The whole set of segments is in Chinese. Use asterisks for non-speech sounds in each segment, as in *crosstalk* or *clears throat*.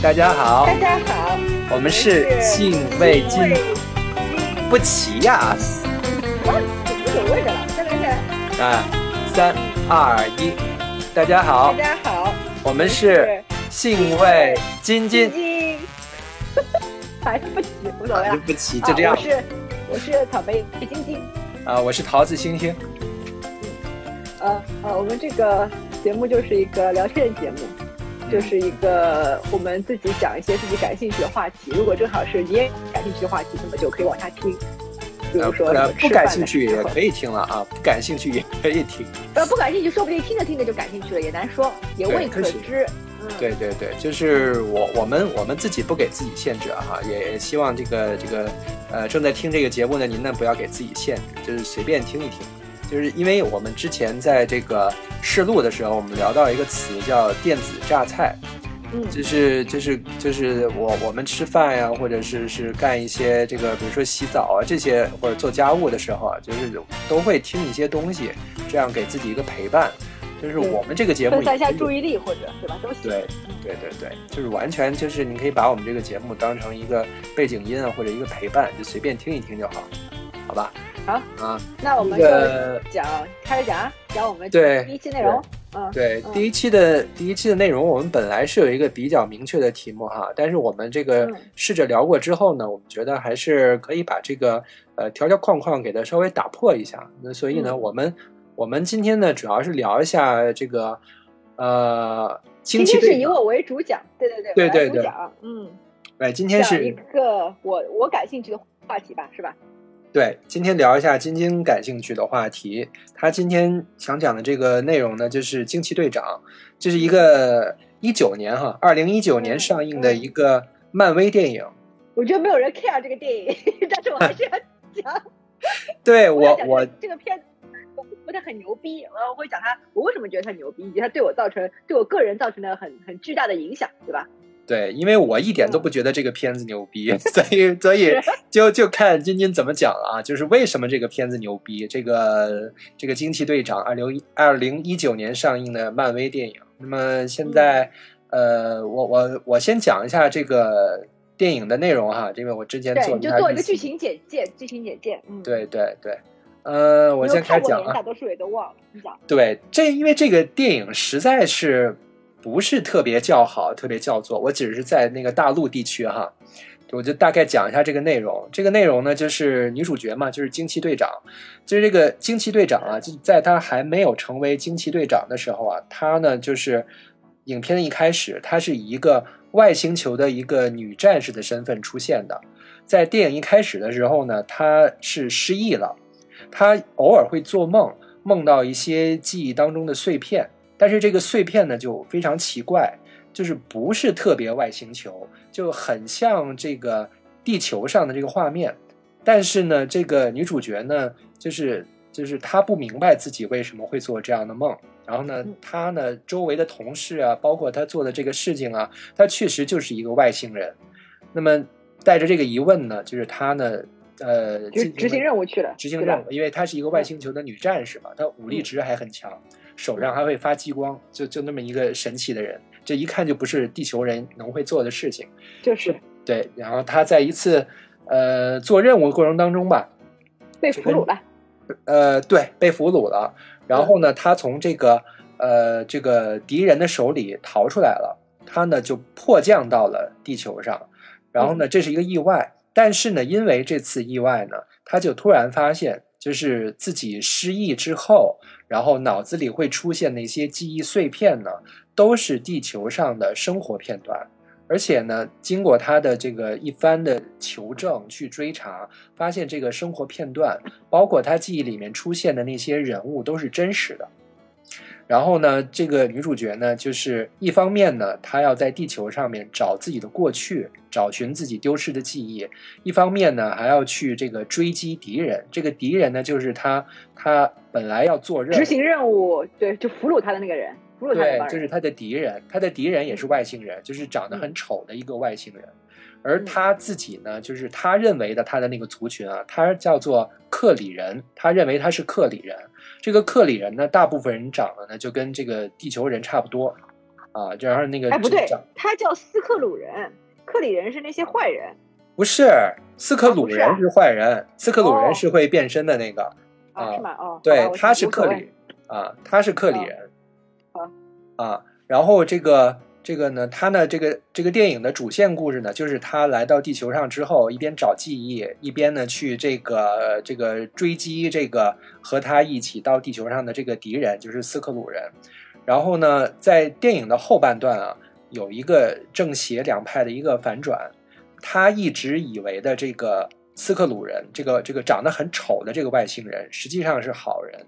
大家好，大家好，我们是信味金不齐呀、哇，无所谓的了，再来再来。啊！三二一，大家好大，家好，我们是信味津津，金，还是不齐，无所谓了。啊不齐，就这样啊我是我是草莓晶晶，啊！我是桃子星星，嗯呃呃，我们这个节目就是一个聊天节目。就是一个我们自己讲一些自己感兴趣的话题，如果正好是你也感兴趣的话题，那么就可以往下听。比如说不感兴趣也可以听了啊，不感兴趣也可以听。呃，不感兴趣，说不定听着听着就感兴趣了，也难说，也未可知。嗯，对对对，就是我我们我们自己不给自己限制啊哈，也也希望这个这个呃正在听这个节目的您呢不要给自己限制，就是随便听一听。就是因为我们之前在这个试录的时候，我们聊到一个词叫电子榨菜，嗯，就是就是就是我我们吃饭呀，或者是是干一些这个，比如说洗澡啊这些，或者做家务的时候啊，就是都会听一些东西，这样给自己一个陪伴。就是我们这个节目分散一下注意力或者对吧？都行。对对对对，就是完全就是你可以把我们这个节目当成一个背景音啊，或者一个陪伴，就随便听一听就好，好吧？好啊，那我们那个就讲开始讲啊，讲我们对第一期内容。嗯，嗯对第一期的第一期的内容，我们本来是有一个比较明确的题目哈，但是我们这个嗯试着聊过之后呢，我们觉得还是可以把这个呃条条框框给它稍微打破一下。那所以呢，嗯我们我们今天呢主要是聊一下这个呃惊今天是。以我为主讲，对对对，对对对。嗯，哎，今天是一个我我感兴趣的话题吧，是吧？对，今天聊一下晶晶感兴趣的话题。他今天想讲的这个内容呢，就是《惊奇队长》，这是一个一九年哈，二零一九年嗯上映的一个漫威电影。我觉得没有人 care 这个电影，*laughs* 但是我还是要讲。*laughs* 对 *laughs* 我我这个这个片子。不太很牛逼，呃，我会讲他，我为什么觉得他牛逼，以及他对我造成对我个人造成的很很巨大的影响，对吧？对，因为我一点都不觉得这个片子牛逼，*laughs* 所以所以 *laughs* 就就看金金怎么讲啊，就是为什么这个片子牛逼。这个这个惊奇队长二零二零一九年上映的漫威电影。那么现在，呃，我我我先讲一下这个电影的内容哈，因为我之前，做你就做一个剧情简介，剧情简介，嗯，，对对对，呃，我先开讲啊。大多数也都忘了，你讲，对，这因为这个电影实在是不是特别叫好，特别叫座。我只是在那个大陆地区哈，我就大概讲一下这个内容。这个内容呢，就是女主角嘛，就是惊奇队长。就是这个惊奇队长啊，就在她还没有成为惊奇队长的时候啊，她呢就是影片的一开始，她是以一个外星球的一个女战士的身份出现的。在电影一开始的时候呢，她是失忆了。她偶尔会做梦，梦到一些记忆当中的碎片，但是这个碎片呢就非常奇怪，就是不是特别外星球，就很像这个地球上的这个画面。但是呢，这个女主角呢，就是就是她不明白自己为什么会做这样的梦。然后呢嗯，她呢周围的同事啊，包括她做的这个事情啊，她确实就是一个外星人。那么带着这个疑问呢，就是她呢，呃，执行任务去了，执行任务，因为她是一个外星球的女战士嘛，她武力值还很强，手上还会发激光，就就那么一个神奇的人，这一看就不是地球人能会做的事情。就是对，然后他在一次呃做任务过程当中吧，被俘虏了，呃，对，被俘虏了，然后呢，他从这个呃这个敌人的手里逃出来了，他呢就迫降到了地球上，然后呢，这是一个意外。但是呢，因为这次意外呢，他就突然发现，就是自己失忆之后，然后脑子里会出现的一些记忆碎片呢，都是地球上的生活片段。而且呢，经过他的这个一番的求证去追查，发现这个生活片段，包括他记忆里面出现的那些人物，都是真实的。然后呢，这个女主角呢，就是一方面呢，她要在地球上面找自己的过去，找寻自己丢失的记忆；一方面呢，还要去这个追击敌人。这个敌人呢，就是她，她本来要做任务，执行任务，对，就俘虏他的那个人，俘虏他那对，帮人，就是他的敌人，他的敌人也是外星人，就是长得很丑的一个外星人。而他自己呢，就是他认为的他的那个族群啊，他叫做克里人，他认为他是克里人。这个克里人呢，大部分人长得呢就跟这个地球人差不多，啊，然后那个哎，不对，他叫斯克鲁人，克里人是那些坏人不是斯克鲁人是坏人，斯克鲁人哦是会变身的那个，啊，啊是吗？哦，对他是克里啊，他是克里哦人好啊，然后这个这个呢，他呢这个这个电影的主线故事呢，就是他来到地球上之后，一边找记忆，一边呢去这个这个追击这个和他一起到地球上的这个敌人，就是斯克鲁人。然后呢，在电影的后半段啊，有一个正邪两派的一个反转，他一直以为的这个斯克鲁人，这个这个长得很丑的这个外星人，实际上是好人，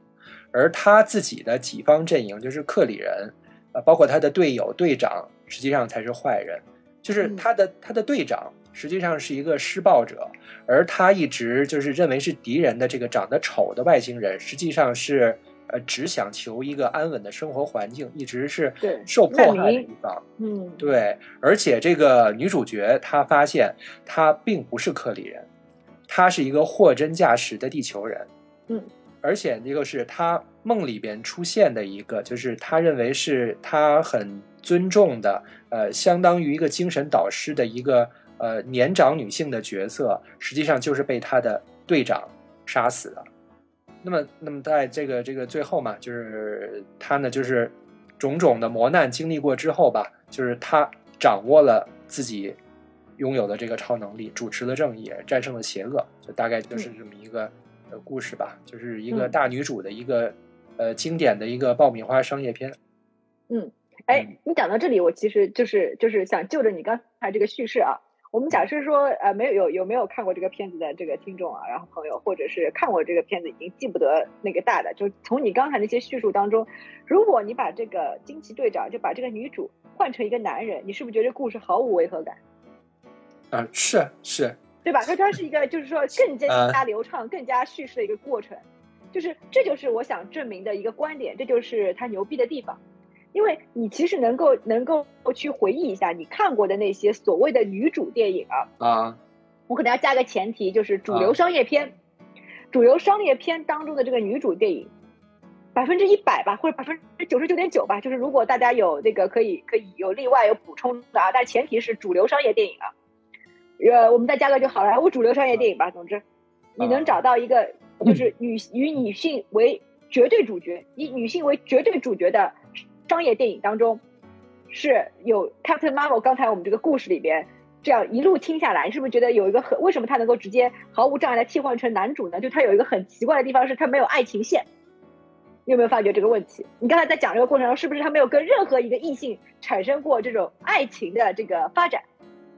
而他自己的己方阵营就是克里人，呃，包括他的队友队长，实际上才是坏人，就是嗯他的、他的队长实际上是一个施暴者，而他一直就是认为是敌人的这个长得丑的外星人，实际上是呃只想求一个安稳的生活环境，一直是受迫害的一方。嗯，对，而且这个女主角她发现她并不是克里人，她是一个货真价实的地球人。嗯，而且这个是她梦里边出现的一个，就是他认为是他很尊重的，呃，相当于一个精神导师的一个呃年长女性的角色，实际上就是被他的队长杀死的。那么，那么在这个这个最后嘛，就是他呢，就是种种的磨难经历过之后吧，就是他掌握了自己拥有的这个超能力，主持了正义，战胜了邪恶，就大概就是这么一个呃故事吧，就是一个嗯大女主的一个呃经典的一个爆米花商业片。嗯哎嗯，你讲到这里，我其实就是就是想就着你刚才这个叙事啊，我们假设说呃没有有有没有看过这个片子的这个听众啊，然后朋友，或者是看过这个片子已经记不得那个大的，就从你刚才那些叙述当中，如果你把这个惊奇队长就把这个女主换成一个男人，你是不是觉得这故事毫无违和感？啊、是是，对吧？它它是一个就是说更加流畅、更加叙事的一个过程，就是这就是我想证明的一个观点，这就是他牛逼的地方。因为你其实能够能够去回忆一下你看过的那些所谓的女主电影啊，啊我可能要加个前提，就是主啊流商业片，主流商业片当中的这个女主电影，百分之一百吧，或者百分之九十九点九吧，就是如果大家有那个可以可以有例外有补充的啊，但前提是主流商业电影啊，呃，我们再加个就好莱坞主流商业电影吧。总之，你能找到一个就是女与女性为绝对主角，以女性为绝对主角的商业电影当中，是有 Captain Marvel 刚才我们这个故事里边。这样一路听下来，你是不是觉得有一个很为什么他能够直接毫无障碍的替换成男主呢？就他有一个很奇怪的地方是他没有爱情线，你有没有发觉这个问题？你刚才在讲这个过程中，是不是他没有跟任何一个异性产生过这种爱情的这个发展？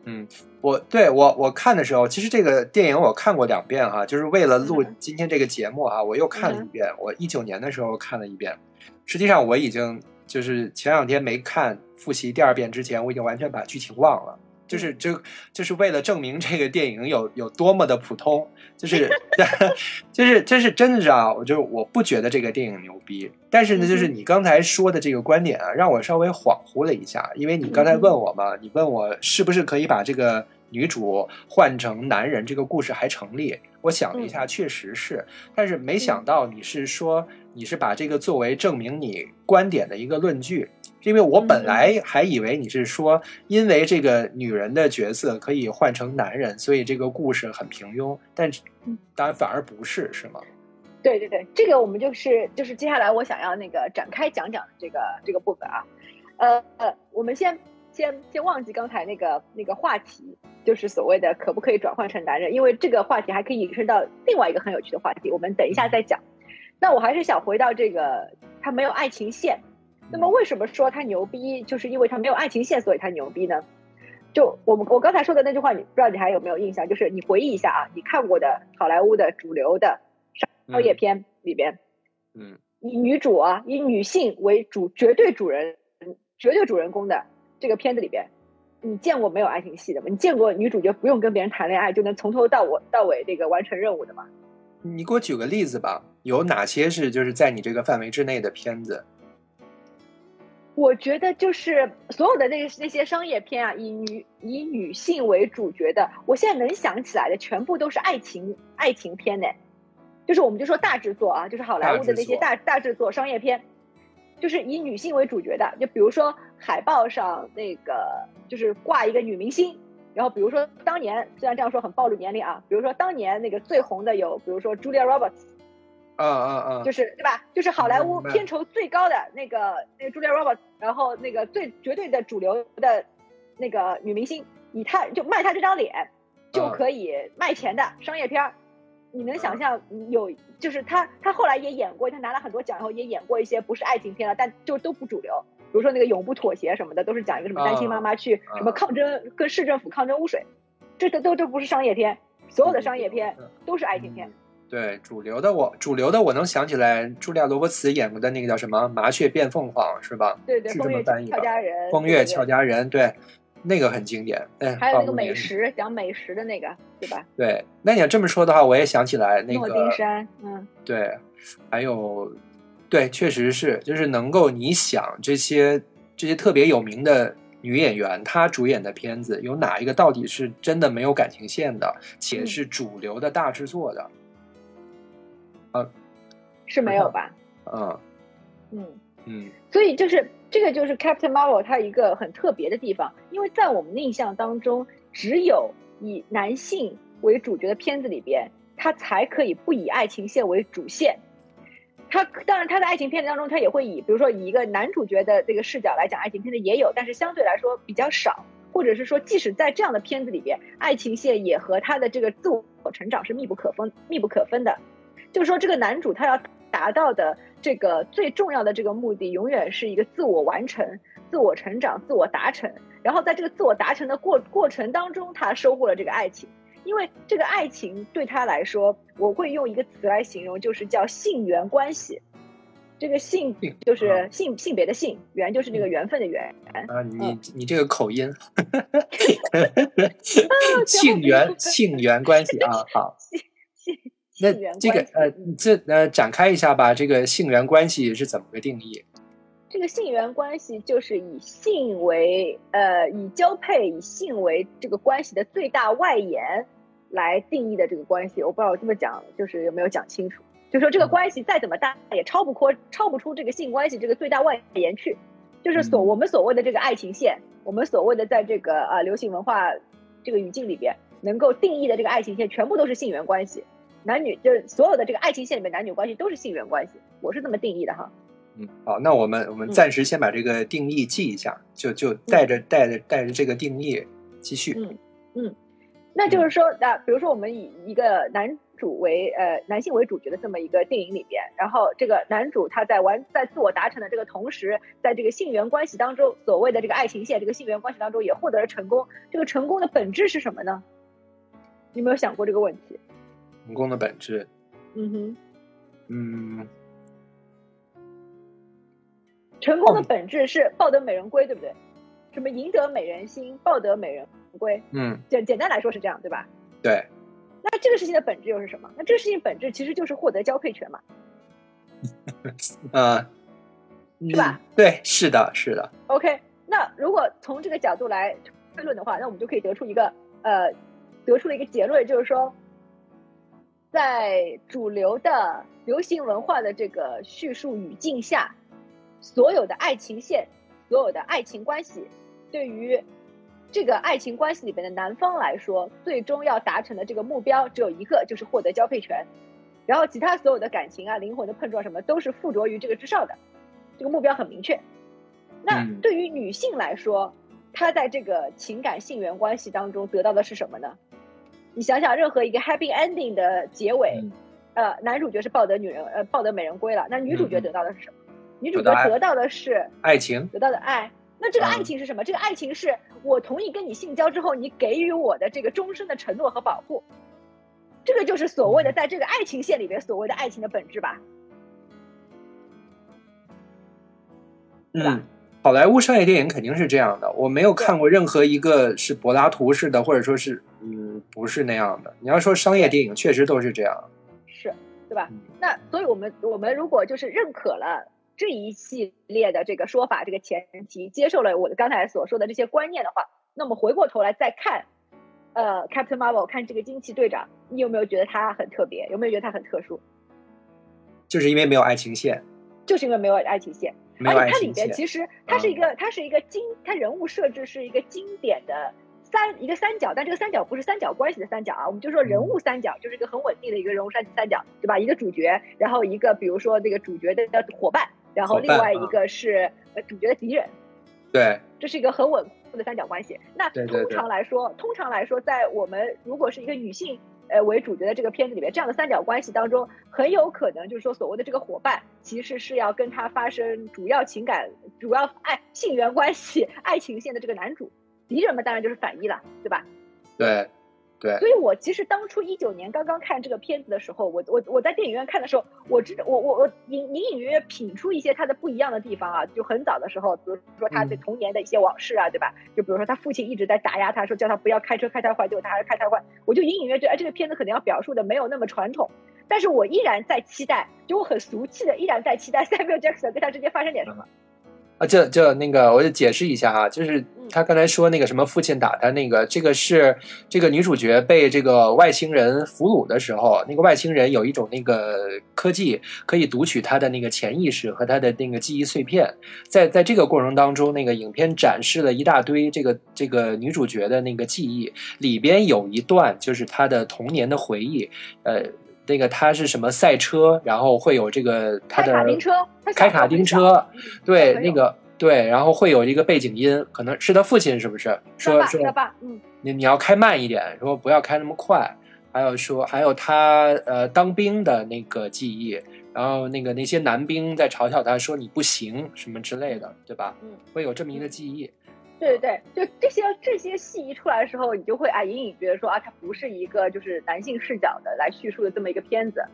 嗯，我对我我看的时候，其实这个电影我看过两遍哈、就是为了录嗯今天这个节目哈、我又看了一遍。我一九年的时候看了一遍，实际上我已经就是前两天没看复习第二遍之前，我已经完全把剧情忘了。就是就就是为了证明这个电影有有多么的普通，就是就是这是真的是啊，我就我不觉得这个电影牛逼，但是呢，就是你刚才说的这个观点啊，让我稍微恍惚了一下，因为你刚才问我嘛，你问我是不是可以把这个女主换成男人，这个故事还成立？我想了一下，确实是，但是没想到你是说你是把这个作为证明你观点的一个论据。因为我本来还以为你是说，因为这个女人的角色可以换成男人，所以这个故事很平庸。但是当然反而不是，是吗？对对对，这个我们就是就是接下来我想要那个展开讲讲这个这个部分啊。呃呃，我们先先先忘记刚才那个那个话题，就是所谓的可不可以转换成男人，因为这个话题还可以引申到另外一个很有趣的话题，我们等一下再讲。那我还是想回到这个，他没有爱情线。那么为什么说他牛逼？就是因为他没有爱情线，所以他牛逼呢？就我们我刚才说的那句话，你不知道你还有没有印象？就是你回忆一下啊，你看过的好莱坞的主流的商业片里边，嗯，以女主啊，以女性为主绝对主人、绝对主人公的这个片子里边，你见过没有爱情戏的吗？你见过女主角不用跟别人谈恋爱就能从头到尾到尾这个完成任务的吗？你给我举个例子吧，有哪些是就是在你这个范围之内的片子？我觉得就是所有的那那些商业片啊，以女以女性为主角的，我现在能想起来的全部都是爱情爱情片呢。就是我们就说大制作啊，就是好莱坞的那些大大制作商业片，就是以女性为主角的，就比如说海报上那个就是挂一个女明星，然后比如说当年虽然这样说很暴露年龄啊，比如说当年那个最红的有，比如说 Julia Roberts，啊啊啊，就是对吧？就是好莱坞片酬最高的那个那个 Julia Roberts，然后那个最绝对的主流的那个女明星，以她就卖她这张脸就可以卖钱的商业片儿。你能想象有就是他他后来也演过，他拿了很多奖，然后也演过一些不是爱情片了，但就都不主流。比如说那个永不妥协什么的，都是讲一个什么单亲妈妈去什么抗争，跟市政府抗争污水，这都都都不是商业片，所有的商业片都是爱情片。对主流的我，主流的我能想起来，茱莉亚·罗伯茨演过的那个叫什么《麻雀变凤凰》是吧？对对，是这风月么翻译的。俏佳人，风月俏佳人，对，那个很经典。哎，还有那个。美食，讲美食的那个，对吧？对，那你要这么说的话，我也想起来那诺个丁山，嗯，对，还有，对，确实是，就是能够你想这些这些特别有名的女演员，她主演的片子有哪一个到底是真的没有感情线的，且嗯是主流的大制作的？是没有吧？嗯嗯，嗯所以就是这个就是 Captain Marvel 它一个很特别的地方，因为在我们印象当中，只有以男性为主角的片子里边，它才可以不以爱情线为主线。他当然，他的爱情片子当中，他也会以比如说以一个男主角的这个视角来讲爱情片的也有，但是相对来说比较少，或者是说，即使在这样的片子里边，爱情线也和他的这个自我成长是密不可分、密不可分的。就是说，这个男主他要达到的这个最重要的这个目的，永远是一个自我完成、自我成长、自我达成。然后在这个自我达成的过过程当中，他收获了这个爱情。因为这个爱情对他来说，我会用一个词来形容，就是叫性缘关系。这个性性就是性性别的性，缘就是那个缘分的缘。啊，你嗯你这个口音，*laughs* 性缘性缘关系啊，好，性 *laughs* 那这个呃这呃展开一下吧，这个性缘关系是怎么个定义？这个性缘关系就是以性为呃以交配以性为这个关系的最大外延来定义的这个关系。我不知道我这么讲就是有没有讲清楚。就说这个关系再怎么大，也超不脱超不出这个性关系这个最大外延去。就是所嗯我们所谓的这个爱情线，我们所谓的在这个啊、流行文化这个语境里边能够定义的这个爱情线，全部都是性缘关系。男女就是所有的这个爱情线里面男女关系都是性缘关系，我是这么定义的哈。嗯，好，那我们我们嗯暂时先把这个定义记一下，就就带着带着带着这个定义继续。嗯那就是说，那比如说我们以一个男主为呃男性为主角的这么一个电影里边，然后这个男主他在完在自我达成的这个同时，在这个性缘关系当中，所谓的这个爱情线这个性缘关系当中也获得了成功。这个成功的本质是什么呢？你有没有想过这个问题？成功的本质，嗯哼，嗯，成功的哦本质是抱得美人归，对不对？什么赢得美人心，抱得美人归，嗯，简简单来说是这样，对吧？对，那这个事情的本质又是什么？那这个事情本质其实就是获得交配权嘛。*laughs* 呃，是吧嗯？对，是的，是的，OK，那如果从这个角度来推论的话，那我们就可以得出一个呃，得出了一个结论，就是说，在主流的流行文化的这个叙述语境下，所有的爱情线，所有的爱情关系，对于这个爱情关系里边的男方来说，最终要达成的这个目标只有一个，就是获得交配权。然后其他所有的感情啊、灵魂的碰撞什么，都是附着于这个之上的，这个目标很明确。那嗯对于女性来说，她在这个情感性缘关系当中得到的是什么呢？你想想，任何一个 happy ending 的结尾，嗯呃，男主角是抱得女人，呃，抱得美人归了，那女主角得到的是什么？女主角得到的是爱情，得到的爱。那这个嗯爱情是什么？这个爱情是我同意跟你性交之后，你给予我的这个终身的承诺和保护。这个就是所谓的在这个爱情线里边所谓的爱情的本质吧？对吧嗯，好莱坞商业电影肯定是这样的，我没有看过任何一个是柏拉图式的，或者说是嗯不是那样的。你要说商业电影，确实都是这样。是，对吧嗯？那所以我们我们如果就是认可了这一系列的这个说法，这个前提，接受了我的刚才所说的这些观念的话，那么回过头来再看，呃，Captain Marvel，看这个惊奇队长，你有没有觉得他很特别？有没有觉得他很特殊？就是因为没有爱情线。就是因为没有爱情线。而且它里。边其实它是一个它是一个经它人物设置是一个经典的。三一个三角，但这个三角不是三角关系的三角啊，我们就说人物三角，就是一个很稳定的一个人物三三角，对吧？一个主角，然后一个比如说那个主角的伙伴，然后另外一个是呃主角的敌人，对，这是一个很稳固的三角关系。那通对对对常来说，通常来说，在我们如果是一个女性呃为主角的这个片子里面，这样的三角关系当中，很有可能就是说所谓的这个伙伴，其实是要跟他发生主要情感、主要爱性缘关系、*laughs* 爱情线的这个男主。敌人嘛，当然就是反一了，对吧？对，对，所以我其实当初一九年刚刚看这个片子的时候，我我我在电影院看的时候，我知道我我我隐隐隐约约品出一些他的不一样的地方啊，就很早的时候，比如说他对嗯。童年的一些往事啊，对吧？就比如说他父亲一直在打压他，说叫他不要开车开太快，结果他还是开太快，我就隐隐约约觉得，哎，这个片子可能要表述的没有那么传统，但是我依然在期待，就我很俗气的依然在期待 *laughs* Samuel Jackson 跟他之间发生点什么。啊，这这那个，我就解释一下哈，就是嗯他刚才说那个什么父亲打他那个，这个是这个女主角被这个外星人俘虏的时候，那个外星人有一种那个科技可以读取她的那个潜意识和她的那个记忆碎片，在在这个过程当中，那个影片展示了一大堆这个这个女主角的那个记忆，里边有一段就是她的童年的回忆，呃。那个他是什么赛车，然后会有这个他的开卡丁车，对那个对，然后会有一个背景音，可能是他父亲是不是？说说嗯，你你要开慢一点，说不要开那么快，还有说还有他呃当兵的那个记忆，然后那个那些男兵在嘲笑他说你不行什么之类的，对吧？嗯，会有这么一个记忆，对对对，就这些这些戏一出来的时候，你就会啊隐隐觉得说啊，它不是一个就是男性视角的来叙述的这么一个片子，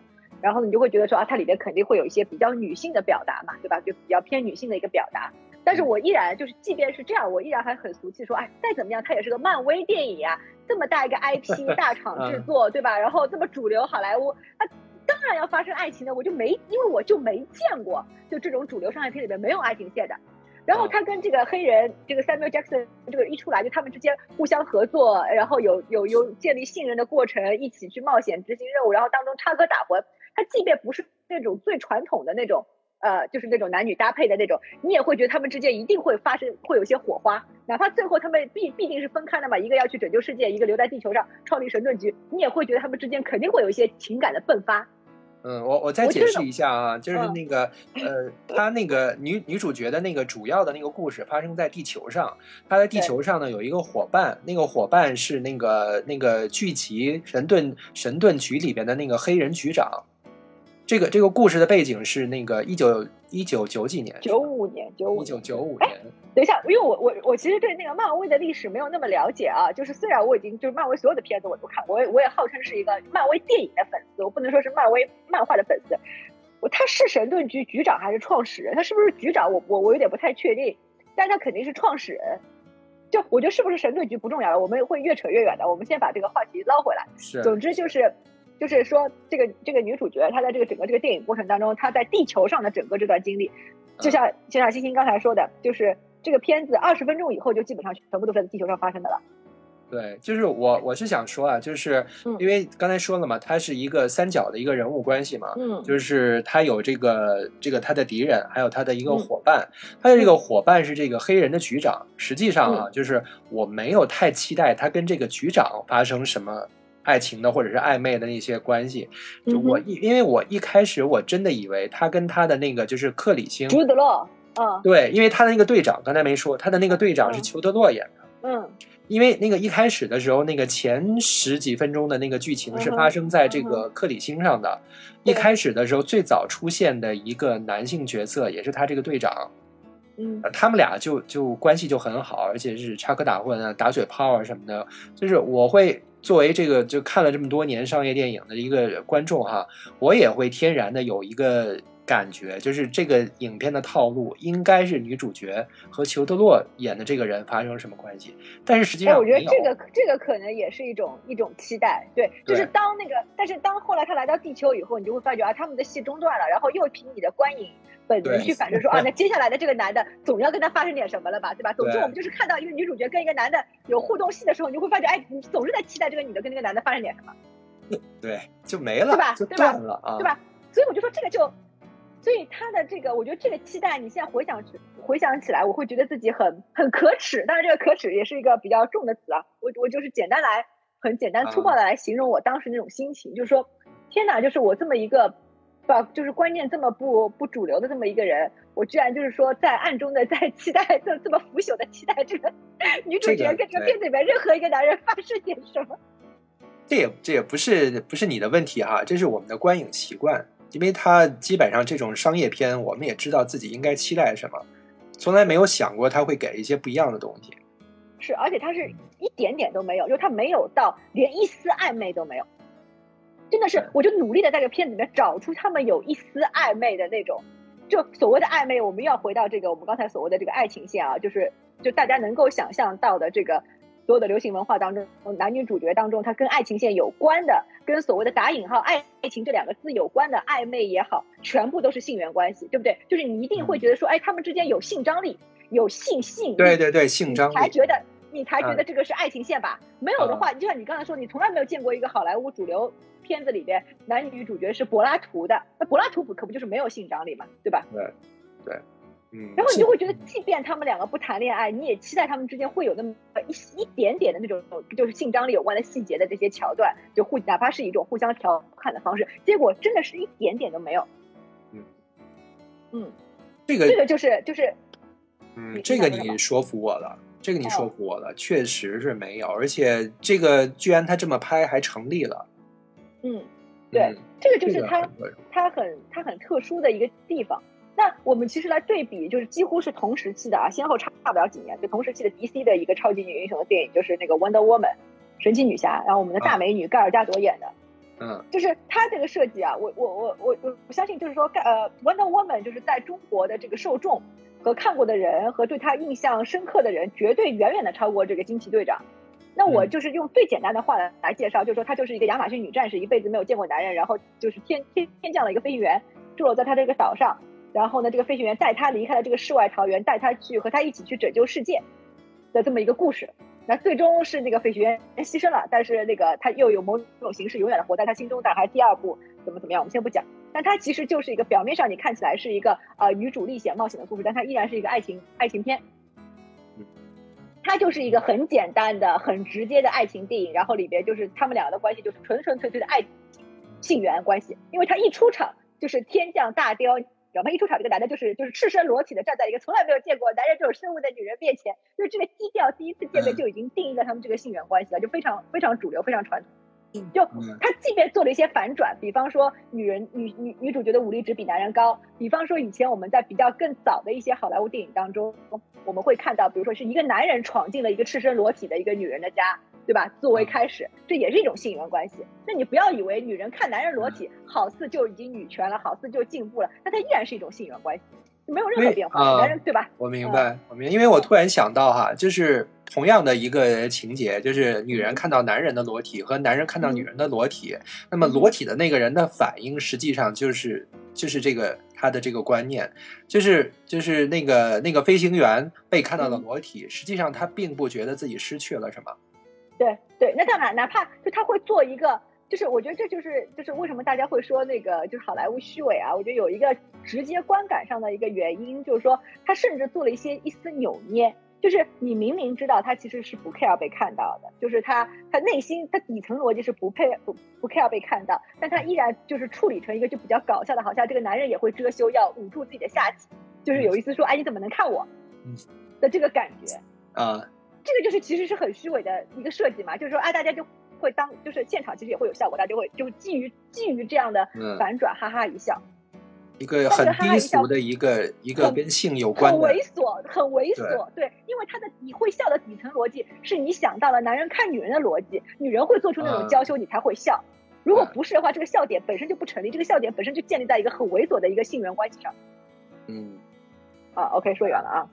然后你就会觉得说啊，它里面肯定会有一些比较女性的表达嘛，对吧？就比较偏女性的一个表达。但是我依然就是，即便是这样，我依然还很俗气说，哎，再怎么样，它也是个漫威电影呀，这么大一个 *laughs* IP 大厂制作，对吧？然后这么主流好莱坞，它当然要发生爱情的，我就没，因为我就没见过，就这种主流商业片里面没有爱情线的。然后他跟这个黑人，这个 Samuel Jackson 这个一出来，就他们之间互相合作，然后有有有建立信任的过程，一起去冒险执行任务，然后当中插科打诨。他即便不是那种最传统的那种，呃，就是那种男女搭配的那种，你也会觉得他们之间一定会发生，会有些火花。哪怕最后他们必必定是分开的嘛，一个要去拯救世界，一个留在地球上创立神盾局，你也会觉得他们之间肯定会有一些情感的迸发。嗯，我我再解释一下啊，就是嗯那个呃，他那个女女主角的那个主要的那个故事发生在地球上，她在地球上呢有一个伙伴，那个伙伴是那个那个剧集神盾神盾局里边的那个黑人局长。这个这个故事的背景是那个一九一九九几年，九五年，九五一九九五哎年，等一下，因为我我我其实对那个漫威的历史没有那么了解啊，就是虽然我已经就是漫威所有的片子我都看，我也我也号称是一个漫威电影的粉丝，我不能说是漫威漫画的粉丝。我他是神盾局局长还是创始人？他是不是局长？我我我有点不太确定，但他肯定是创始人。就我觉得是不是神盾局不重要了，我们会越扯越远的。我们先把这个话题捞回来。是总之就是，就是说这个这个女主角她在这个整个这个电影过程当中，她在地球上的整个这段经历，就像就像欣欣刚才说的，就是这个片子二十分钟以后就基本上全部都是在地球上发生的了。对，就是我我是想说啊，就是嗯因为刚才说了嘛，它是一个三角的一个人物关系嘛，嗯就是他有这个这个他的敌人，还有他的一个嗯伙伴。他的这个伙伴是这个黑人的局长。实际上嗯啊，就是我没有太期待他跟这个局长发生什么爱情的或者是暧昧的那些关系。我一因为我一开始我真的以为他跟他的那个就是克里星，朱德洛，嗯。对，因为他的那个队长刚才没说，他的那个队长是嗯。裘德洛演的。嗯。因为那个一开始的时候，那个前十几分钟的那个剧情是发生在这嗯个克里星上的。一开始的时候，最早出现的一个男性角色也是他这个队长，嗯。呃他们俩就就关系就很好，而且是插科打诨啊、打嘴炮啊什么的。就是我会作为这个就看了这么多年商业电影的一个观众哈，我也会天然的有一个感觉，就是这个影片的套路应该是女主角和裘德洛演的这个人发生什么关系，但是实际哎，上我觉得。这个这个可能也是一种一种期待，对，就是当那个，但是当后来他来到地球以后，你就会发觉啊，他们的戏中断了，然后又凭你的观影本能去反射说啊，那 *laughs* 接下来的这个男的总要跟他发生点什么了吧，对吧？总之我们就是看到一个女主角跟一个男的有互动戏的时候，你就会发觉，哎，你总是在期待这个女的跟那个男的发生点什么，*laughs* 对，就没了，对吧对吧断了啊，对吧？所以我就说这个就所以他的这个，我觉得这个期待，你现在回想回想起来，我会觉得自己很很可耻。当然这个可耻也是一个比较重的词啊。我我就是简单来，很简单粗暴的来形容我当时那种心情，就是说，天哪，就是我这么一个，把就是观念这么不不主流的这么一个人，我居然就是说在暗中的在期待，这这么腐朽的期待这个女主角跟这个片子里面任何一个男人发生点什么。这也这也不是不是你的问题哈，这是我们的观影习惯。因为他基本上这种商业片，我们也知道自己应该期待什么，从来没有想过他会给一些不一样的东西。是，而且他是一点点都没有，就他没有到连一丝暧昧都没有。真的是，我就努力的在这个片子里面找出他们有一丝暧昧的那种，就所谓的暧昧，我们要回到这个我们刚才所谓的这个爱情线啊，就是就大家能够想象到的这个。所有的流行文化当中，男女主角当中，他跟爱情线有关的，跟所谓的打引号爱爱情这两个字有关的暧昧也好，全部都是性缘关系，对不对？就是你一定会觉得说，哎，他们之间有性张力，有性性，对对对，性张力，才觉得你才觉得这个是爱情线吧？没有的话，就像你刚才说，你从来没有见过一个好莱坞主流片子里边男女主角是柏拉图的，那柏拉图不可不就是没有性张力嘛，对吧？对，对。嗯，然后你就会觉得，即便他们两个不谈恋爱，你也期待他们之间会有那么一一点点的那种，就是性张力有关的细节的这些桥段，就互哪怕是一种互相调侃的方式，结果真的是一点点都没有。嗯嗯，这个这个就是就是，嗯，这个你说服我了，这个你说服我了，确实是没有，而且这个居然他这么拍还成立了。嗯，对，这个就是他他很他很特殊的一个地方。那我们其实来对比，就是几乎是同时期的啊，先后差不了几年，就同时期的 DC 的一个超级女英雄的电影，就是那个 Wonder Woman，神奇女侠，然后我们的大美女盖尔加朵演的，嗯，就是她这个设计啊，我我我我我我相信，就是说盖呃 Wonder Woman 就是在中国的这个受众和看过的人和对她印象深刻的人，绝对远远的超过这个惊奇队长。那我就是用最简单的话来来介绍，就是说她就是一个亚马逊女战士，一辈子没有见过男人，然后就是天天天降了一个飞行员，坠落在她这个岛上。然后呢，这个飞行员带她离开了这个世外桃源，带她去和她一起去拯救世界的这么一个故事。那最终是那个飞行员牺牲了，但是那个他又有某种形式永远的活在他心中。但还第二部怎么怎么样，我们先不讲。但他其实就是一个表面上你看起来是一个呃女主历险冒险的故事，但它依然是一个爱情爱情片。它就是一个很简单的、很直接的爱情电影。然后里边就是他们两个的关系就是纯纯粹粹的爱性缘关系，因为他一出场就是天降大雕。然后一出场，这个男的就是就是赤身裸体的站在一个从来没有见过男人这种生物的女人面前，就是这个基调，第一次见面就已经定义了他们这个性缘关系了，就非常非常主流，非常传统。就他即便做了一些反转，比方说女人女女女主角的武力值比男人高，比方说以前我们在比较更早的一些好莱坞电影当中，我们会看到，比如说是一个男人闯进了一个赤身裸体的一个女人的家。对吧？作为开始，这也是一种性缘关系。那你不要以为女人看男人裸体，好似就已经女权了，好似就进步了。那它依然是一种性缘关系，没有任何变化。男人对吧？我明白，我明白。因为我突然想到哈，就是同样的一个情节，就是女人看到男人的裸体和男人看到女人的裸体，那么裸体的那个人的反应，实际上就是就是这个他的这个观念，就是就是那个那个飞行员被看到了裸体，实际上他并不觉得自己失去了什么。对对，那当然，哪怕就他会做一个，就是我觉得这就是就是为什么大家会说那个就是好莱坞虚伪啊？我觉得有一个直接观感上的一个原因，就是说他甚至做了一些一丝扭捏，就是你明明知道他其实是不 care 被看到的，就是他他内心他底层逻辑是不配不不 care 被看到，但他依然就是处理成一个就比较搞笑的，好像这个男人也会遮羞，要捂住自己的下体，就是有一次说哎你怎么能看我，的这个感觉啊。这个就是其实是很虚伪的一个设计嘛，就是说，哎，大家就会当就是现场其实也会有效果，大家就会就基于基于这样的反转，哈哈一笑，一个很低俗的一个一个跟性有关的，很猥琐，很猥琐，对，因为他的你会笑的底层逻辑是你想到了男人看女人的逻辑，女人会做出那种娇羞，你才会笑，如果不是的话，这个笑点本身就不成立，这个笑点本身就建立在一个很猥琐的一个性缘关系上，嗯，啊，OK，说远了啊。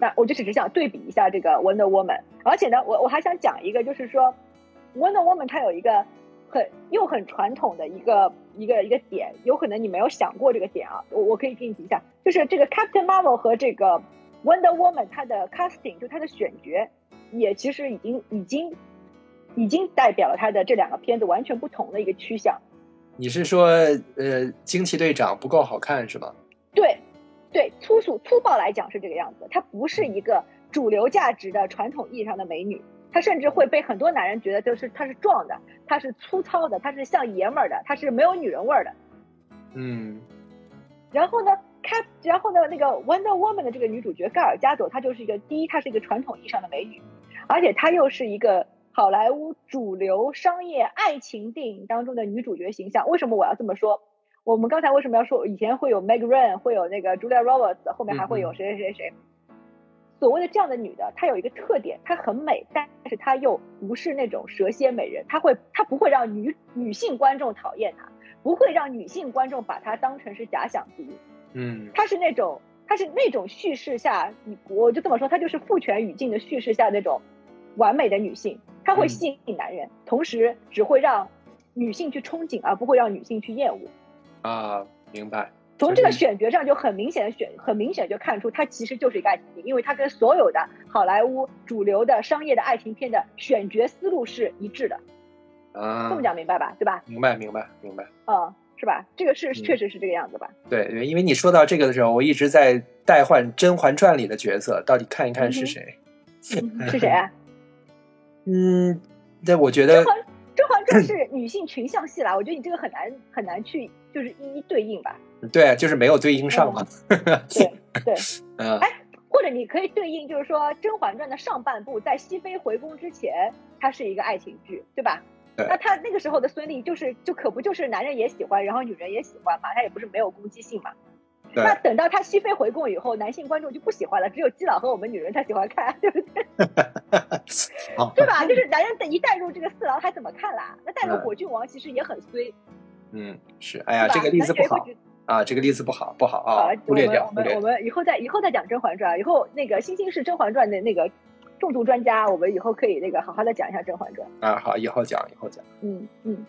那我就是只想对比一下这个 Wonder Woman，而且呢，我我还想讲一个，就是说 Wonder Woman 它有一个很又很传统的一个一个一个点，有可能你没有想过这个点啊，我我可以给你提一下，就是这个 Captain Marvel 和这个 Wonder Woman 它的 casting 就它的选角，也其实已经已经已经代表了它的这两个片子完全不同的一个趋向。你是说呃，惊奇队长不够好看是吗？对，对，粗俗粗暴来讲是这个样子。她不是一个主流价值的传统意义上的美女，她甚至会被很多男人觉得就是他是壮的，他是粗糙的，他是像爷们儿的，他是没有女人味儿的。嗯。然后呢，开，然后呢，那个 Wonder Woman 的这个女主角盖尔加朵，她就是一个第一，她是一个传统意义上的美女，而且她又是一个。好莱坞主流商业爱情电影当中的女主角形象，为什么我要这么说？我们刚才为什么要说以前会有 Meg Ryan，会有那个 Julia Roberts，后面还会有谁谁谁谁？所谓的这样的女的，她有一个特点，她很美，但是她又不是那种蛇蝎美人，她会她不会让女女性观众讨厌她，不会让女性观众把她当成是假想敌。嗯，她是那种她是那种叙事下，你我就这么说，她就是父权语境的叙事下那种完美的女性。她会吸引男人，同时只会让女性去憧憬，而不会让女性去厌恶。啊，明白。从这个选角上就很明显的选，很明显就看出它其实就是一个爱情片，因为它跟所有的好莱坞主流的商业的爱情片的选角思路是一致的。啊，这么讲明白吧？对吧？明白，明白，明白。嗯，是吧？这个是确实是这个样子吧？对，因为你说到这个的时候，我一直在代换《甄嬛传》里的角色，到底看一看是谁？是谁啊？*laughs* 嗯，对，我觉得《甄嬛甄嬛传》是女性群像戏啦，我觉得你这个很难很难去就是一一对应吧？对，就是没有对应上嘛。*laughs* 对对，嗯，哎，或者你可以对应，就是说《甄嬛传》的上半部在熹妃回宫之前，它是一个爱情剧，对吧？那他那个时候的孙俪就是就可不就是男人也喜欢，然后女人也喜欢嘛，他也不是没有攻击性嘛。那等到他熹妃回宫以后，男性观众就不喜欢了，只有基佬和我们女人才喜欢看，对不对？*laughs* 对吧？就是男人一带入这个四郎，还怎么看啦？那带入果郡王其实也很衰。嗯，是。哎呀，这个例子不好啊，这个例子不好，不好啊，忽略掉。忽略我们以后再以后再讲《甄嬛传》，以后那个星星是《甄嬛传》的那个重度专家，我们以后可以那个好好的讲一下《甄嬛传》。啊，好，以后讲，以后讲。嗯嗯，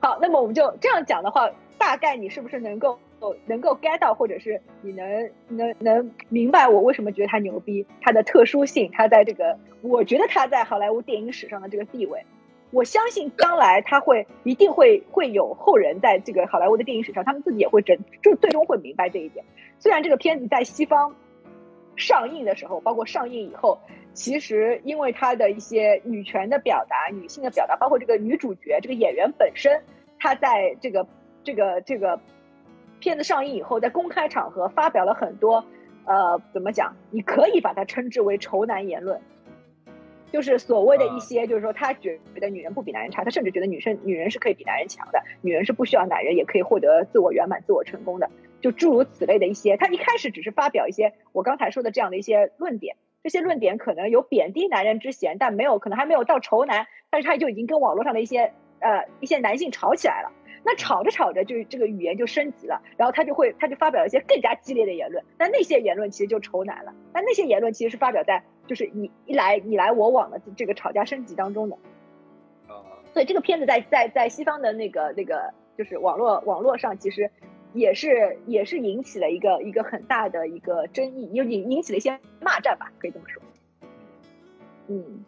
好，那么我们就这样讲的话，大概你是不是能够？能够 get 到，或者是你能能能明白我为什么觉得他牛逼，他的特殊性，他在这个，我觉得他在好莱坞电影史上的这个地位，我相信将来他会一定会会有后人在这个好莱坞的电影史上，他们自己也会真就最终会明白这一点。虽然这个片子在西方上映的时候，包括上映以后，其实因为他的一些女权的表达、女性的表达，包括这个女主角这个演员本身，她在这个这个这个。片子上映以后，在公开场合发表了很多，呃，怎么讲？你可以把它称之为仇男言论，就是所谓的一些，就是说他觉得女人不比男人差，他甚至觉得女生女人是可以比男人强的，女人是不需要男人也可以获得自我圆满、自我成功的，就诸如此类的一些。他一开始只是发表一些我刚才说的这样的一些论点，这些论点可能有贬低男人之嫌，但没有可能还没有到仇男，但是他就已经跟网络上的一些呃一些男性吵起来了。那吵着吵着，就这个语言就升级了，然后他就会，他就发表了一些更加激烈的言论。那那些言论其实就仇男了。那那些言论其实是发表在就是你一来你来我往的这个吵架升级当中的。啊。所以这个片子在在在西方的那个那个就是网络网络上，其实也是也是引起了一个一个很大的一个争议，又引引起了一些骂战吧，可以这么说。嗯。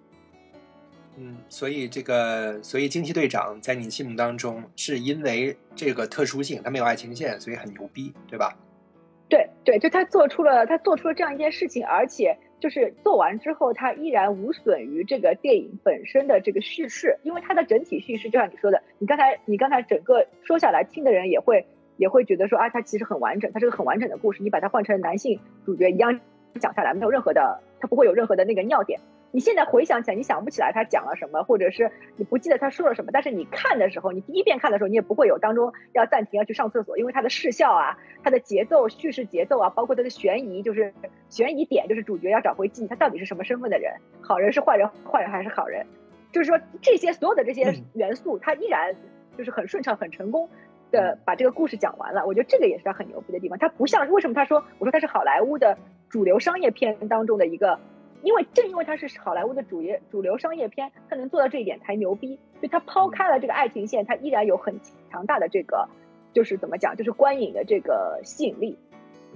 嗯，所以这个，所以惊奇队长在你心目当中，是因为这个特殊性，他没有爱情线，所以很牛逼，对吧？对对，就他做出了他做出了这样一件事情，而且就是做完之后，他依然无损于这个电影本身的这个叙事，因为它的整体叙事，就像你说的，你刚才你刚才整个说下来，听的人也会也会觉得说啊，它其实很完整，它是个很完整的故事，你把它换成男性主角一样讲下来，没有任何的，它不会有任何的那个尿点。你现在回想起来，你想不起来他讲了什么，或者是你不记得他说了什么。但是你看的时候，你第一遍看的时候，你也不会有当中要暂停要去上厕所，因为它的视效啊，它的节奏、叙事节奏啊，包括它的悬疑，就是悬疑点，就是主角要找回记忆，他到底是什么身份的人，好人是坏人，坏人还是好人，就是说这些所有的这些元素，他依然就是很顺畅、很成功的把这个故事讲完了。我觉得这个也是他很牛逼的地方。他不像为什么他说，我说他是好莱坞的主流商业片当中的一个。因为正因为它是好莱坞的主业主流商业片，它能做到这一点才牛逼。所以它抛开了这个爱情线，它依然有很强大的这个，就是怎么讲，就是观影的这个吸引力。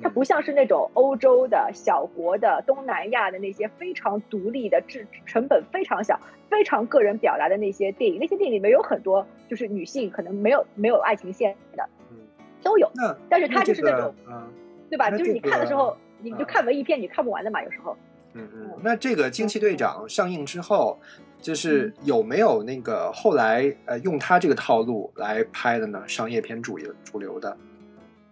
它不像是那种欧洲的小国的、东南亚的那些非常独立的、制成本非常小、非常个人表达的那些电影。那些电影里面有很多就是女性可能没有没有爱情线的，嗯，都有。那但是它就是那种，嗯对吧？就是你看的时候，你嗯就看文艺片，你看不完的嘛，有时候。嗯嗯，那这个《惊奇队长》上映之后，就是有没有那个后来呃用他这个套路来拍的呢？商业片主流主流的，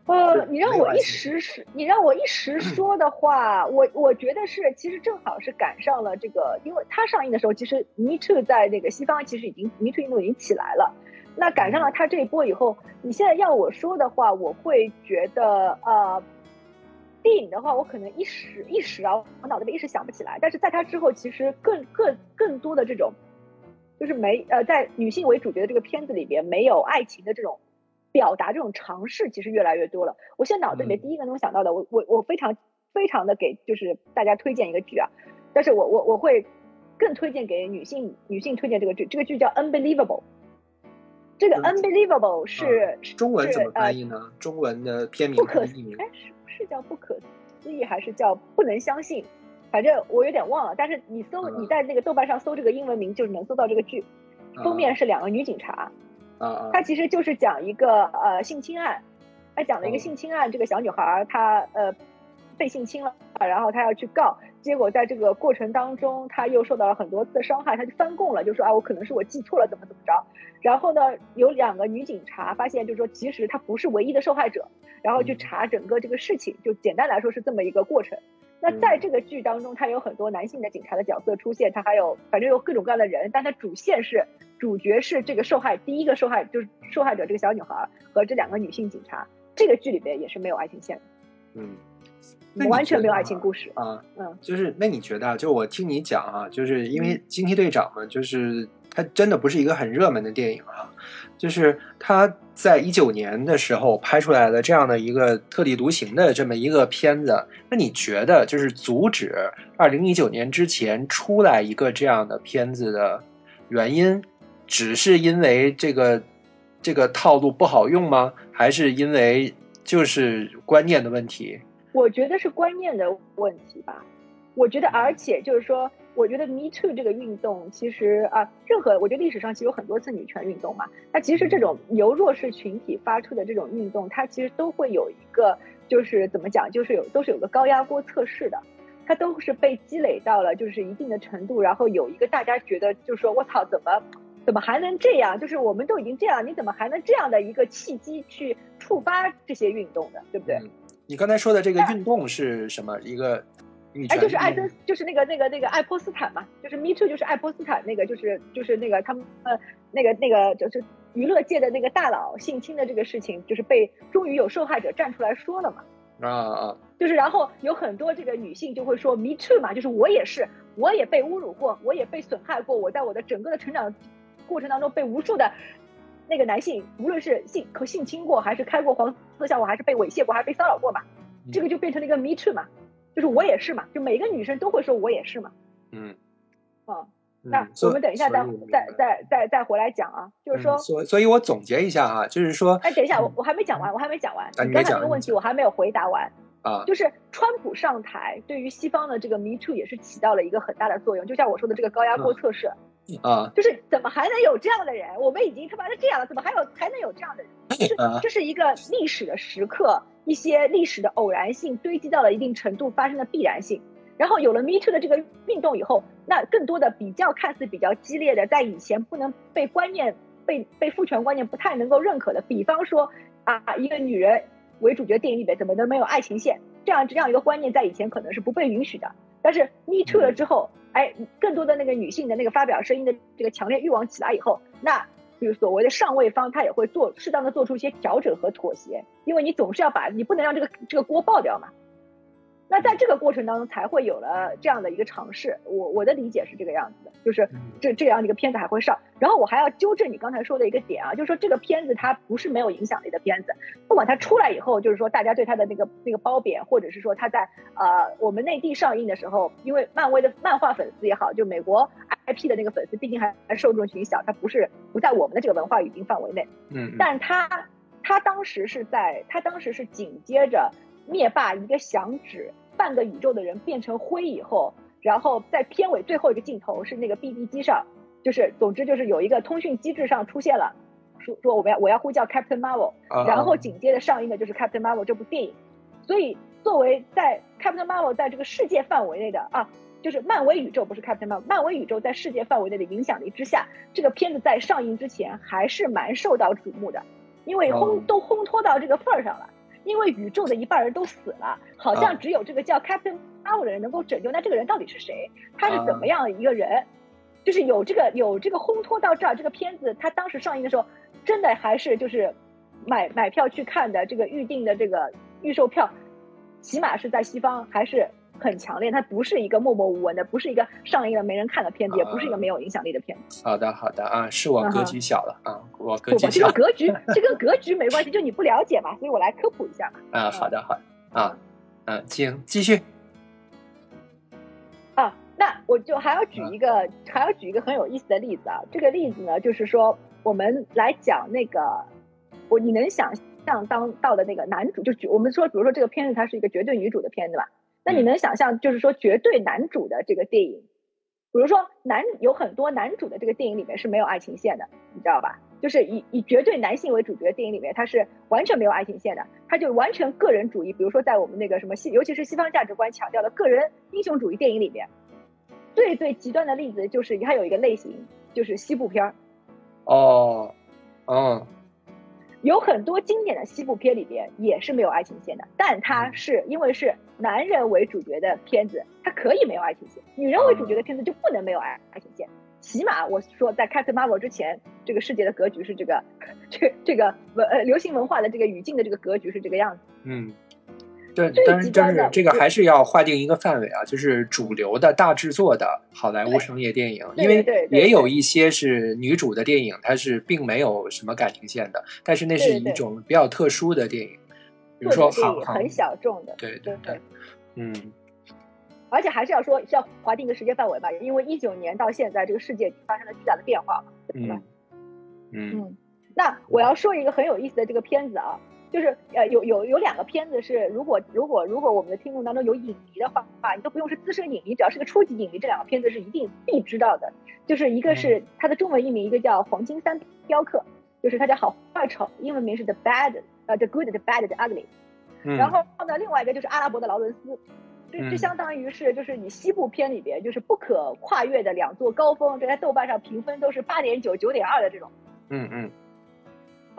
呃，你让我一时是，你让我一时说的话，我我觉得是，其实正好是赶上了这个，因为他上映的时候，其实 Me Too 在那个西方其实已经 Me Too 运动已经起来了，那赶上了他这一波以后，你现在要我说的话，我会觉得呃，电影的话，我可能一时一时啊，我脑子里一时想不起来，但是在它之后，其实更更更多的这种，就是没呃，在女性为主角的这个片子里边，没有爱情的这种表达这种尝试，其实越来越多了。我现在脑子里面嗯第一个能想到的，我我我非常非常的给就是大家推荐一个剧啊，但是我我我会更推荐给女性女性推荐这个剧，这个剧叫《Unbelievable》。这个嗯 Unbelievable 是、中文怎么呃翻译呢？中文的片名不可和译名哎是是叫不可思议还是叫不能相信？反正我有点忘了。但是你搜、嗯你在那个豆瓣上搜这个英文名，就是能搜到这个剧。封面是两个女警察，啊啊它其实就是讲一个呃性侵案，它讲了一个哦性侵案，这个小女孩她呃被性侵了，然后她要去告，结果在这个过程当中，他又受到了很多次的伤害，他就翻供了，就说啊我可能是我记错了，怎么怎么着。然后呢，有两个女警察发现，就是说其实她不是唯一的受害者，然后去嗯查整个这个事情，就简单来说是这么一个过程。那嗯在这个剧当中，它有很多男性的警察的角色出现，它还有反正有各种各样的人，但它主线是主角是这个受害第一个受害就是受害者这个小女孩和这两个女性警察。这个剧里边也是没有爱情线的，嗯，那你完全没有爱情故事。啊，嗯，就是那你觉得啊，就我听你讲啊，就是因为《惊奇队长》嘛，就是它真的不是一个很热门的电影啊，就是它在一九年的时候拍出来的这样的一个特立独行的这么一个片子，那你觉得就是阻止二零一九年之前出来一个这样的片子的原因，只是因为这个这个套路不好用吗？还是因为就是观念的问题？我觉得是观念的问题吧。我觉得，而且就是说，我觉得 Me Too 这个运动，其实啊，任何我觉得历史上其实有很多次女权运动嘛。那其实这种由弱势群体发出的这种运动，它其实都会有一个，就是怎么讲，就是有都是有个高压锅测试的，它都是被积累到了就是一定的程度，然后有一个大家觉得就是说我操，怎么怎么还能这样？就是我们都已经这样，你怎么还能这样的一个契机去触发这些运动的，对不对？嗯你刚才说的这个运动是什么？一个女哎，就是爱森，就是那个那个那个爱泼斯坦嘛，就是 Me Too，就是爱泼斯坦那个，就是就是那个他们呃那个那个就是娱乐界的那个大佬性侵的这个事情，就是被终于有受害者站出来说了嘛。啊啊，就是然后有很多这个女性就会说 Me too 嘛，就是我也是，我也被侮辱过，我也被损害过，我在我的整个的成长过程当中被无数的那个男性，无论是性和性侵过，还是开过黄色笑话，还是被猥亵过，还是被骚扰过嘛，嗯这个就变成了一个 Me too 嘛，就是我也是嘛，就每个女生都会说我也是嘛，嗯，啊、嗯那我们等一下再再再再再回来讲啊，就是说嗯，所所以我总结一下哈，就是说哎，等一下，我我还没讲完，我还没讲完，啊你你刚才那个问题我还没有回答完。啊，就是川普上台，对于西方的这个 Me Too 也是起到了一个很大的作用。就像我说的这个高压锅测试，啊就是怎么还能有这样的人？我们已经他妈的这样了，怎么还有还能有这样的人？就是啊这是一个历史的时刻，一些历史的偶然性堆积到了一定程度发生的必然性。然后有了 Me Too 的这个运动以后，那更多的比较看似比较激烈的，在以前不能被观念被被父权观念不太能够认可的，比方说啊，一个女人为主角电影里边怎么能没有爱情线？这样这样一个观念在以前可能是不被允许的。但是 Me Too 了之后，哎，更多的那个女性的那个发表声音的这个强烈欲望起来以后，那比如所谓的上位方，他也会做适当的做出一些调整和妥协，因为你总是要把你不能让这个这个锅爆掉嘛。那在这个过程当中，才会有了这样的一个尝试。我我的理解是这个样子的，就是嗯这这样的一个片子还会上。然后我还要纠正你刚才说的一个点啊，就是说这个片子它不是没有影响力的片子，不管它出来以后，就是说大家对它的那个那个褒贬，或者是说它在呃我们内地上映的时候，因为漫威的漫画粉丝也好，就美国 IP 的那个粉丝，毕竟还还受众群小，它不是不在我们的这个文化语境范围内。嗯嗯但它它当时是在它当时是紧接着灭霸一个响指，半个宇宙的人变成灰以后，然后在片尾最后一个镜头是那个 BB 机上，就是总之就是有一个通讯机制上出现了，说说我们要我要呼叫 Captain Marvel，啊然后紧接着上映的就是 Captain Marvel 这部电影，所以作为在 Captain Marvel 在这个世界范围内的啊，就是漫威宇宙不是 Captain Marvel，漫威宇宙在世界范围内的影响力之下，这个片子在上映之前还是蛮受到瞩目的，因为烘、哦。都烘托到这个份儿上了，因为宇宙的一半人都死了，好像啊只有这个叫 Captain Marvel 的人能够拯救，那这个人到底是谁？他是怎么样一个人？就是有这个有这个烘托到这儿，这个片子它当时上映的时候，真的还是就是买买票去看的这个预定的这个预售票，起码是在西方还是很强烈，它不是一个默默无闻的，不是一个上映了没人看的片子，也不是一个没有影响力的片子。好的好的啊，是我格局小了啊，我格局小，这个格局，*laughs* 这个格局没关系，就你不了解嘛，所以我来科普一下嘛。啊，好的好的啊，嗯，请继续啊，那我就还要举一个，还要举一个很有意思的例子啊。这个例子呢，就是说我们来讲那个，我你能想象当到的那个男主，就举我们说，比如说这个片子它是一个绝对女主的片子吧，那你嗯能想象，就是说绝对男主的这个电影，比如说男有很多男主的这个电影里面是没有爱情线的，你知道吧？就是以以绝对男性为主角的电影里面，它是完全没有爱情线的，它就完全个人主义。比如说在我们那个什么西，尤其是西方价值观强调的个人英雄主义电影里面，最最极端的例子就是它有一个类型，就是西部片儿。哦，哦，有很多经典的西部片里边也是没有爱情线的，但它是因为是男人为主角的片子，它可以没有爱情线；女人为主角的片子就不能没有爱爱情线。起码我说，在 Captain Marvel 之前，这个世界的格局是这个，*laughs* 这这个文呃流行文化的这个语境的这个格局是这个样子。嗯，对，最但是但是这个还是要划定一个范围啊，就是主流的大制作的好莱坞商业电影，因为也有一些是女主的电影，它是并没有什么感情线的，但是那是一种比较特殊的电影，比如说航航者电影很，小众的，对对对，嗯而且还是要说是要划定一个时间范围吧，因为一九年到现在这个世界发生了巨大的变化嘛，对吧？嗯，那我要说一个很有意思的这个片子啊，就是呃有有有两个片子是，如果如果如果我们的听众当中有影迷的话，你都不用是资深影迷，只要是个初级影迷，这两个片子是一定必知道的。就是一个是它的中文译名，一个叫《黄金三雕刻》，就是它叫好坏丑，英文名是 The Bad 呃 The Good The Bad The Ugly。嗯，然后呢，另外一个就是阿拉伯的劳伦斯，这这嗯相当于是就是你西部片里边就是不可跨越的两座高峰，这在豆瓣上评分都是八点九、九点二的这种。嗯嗯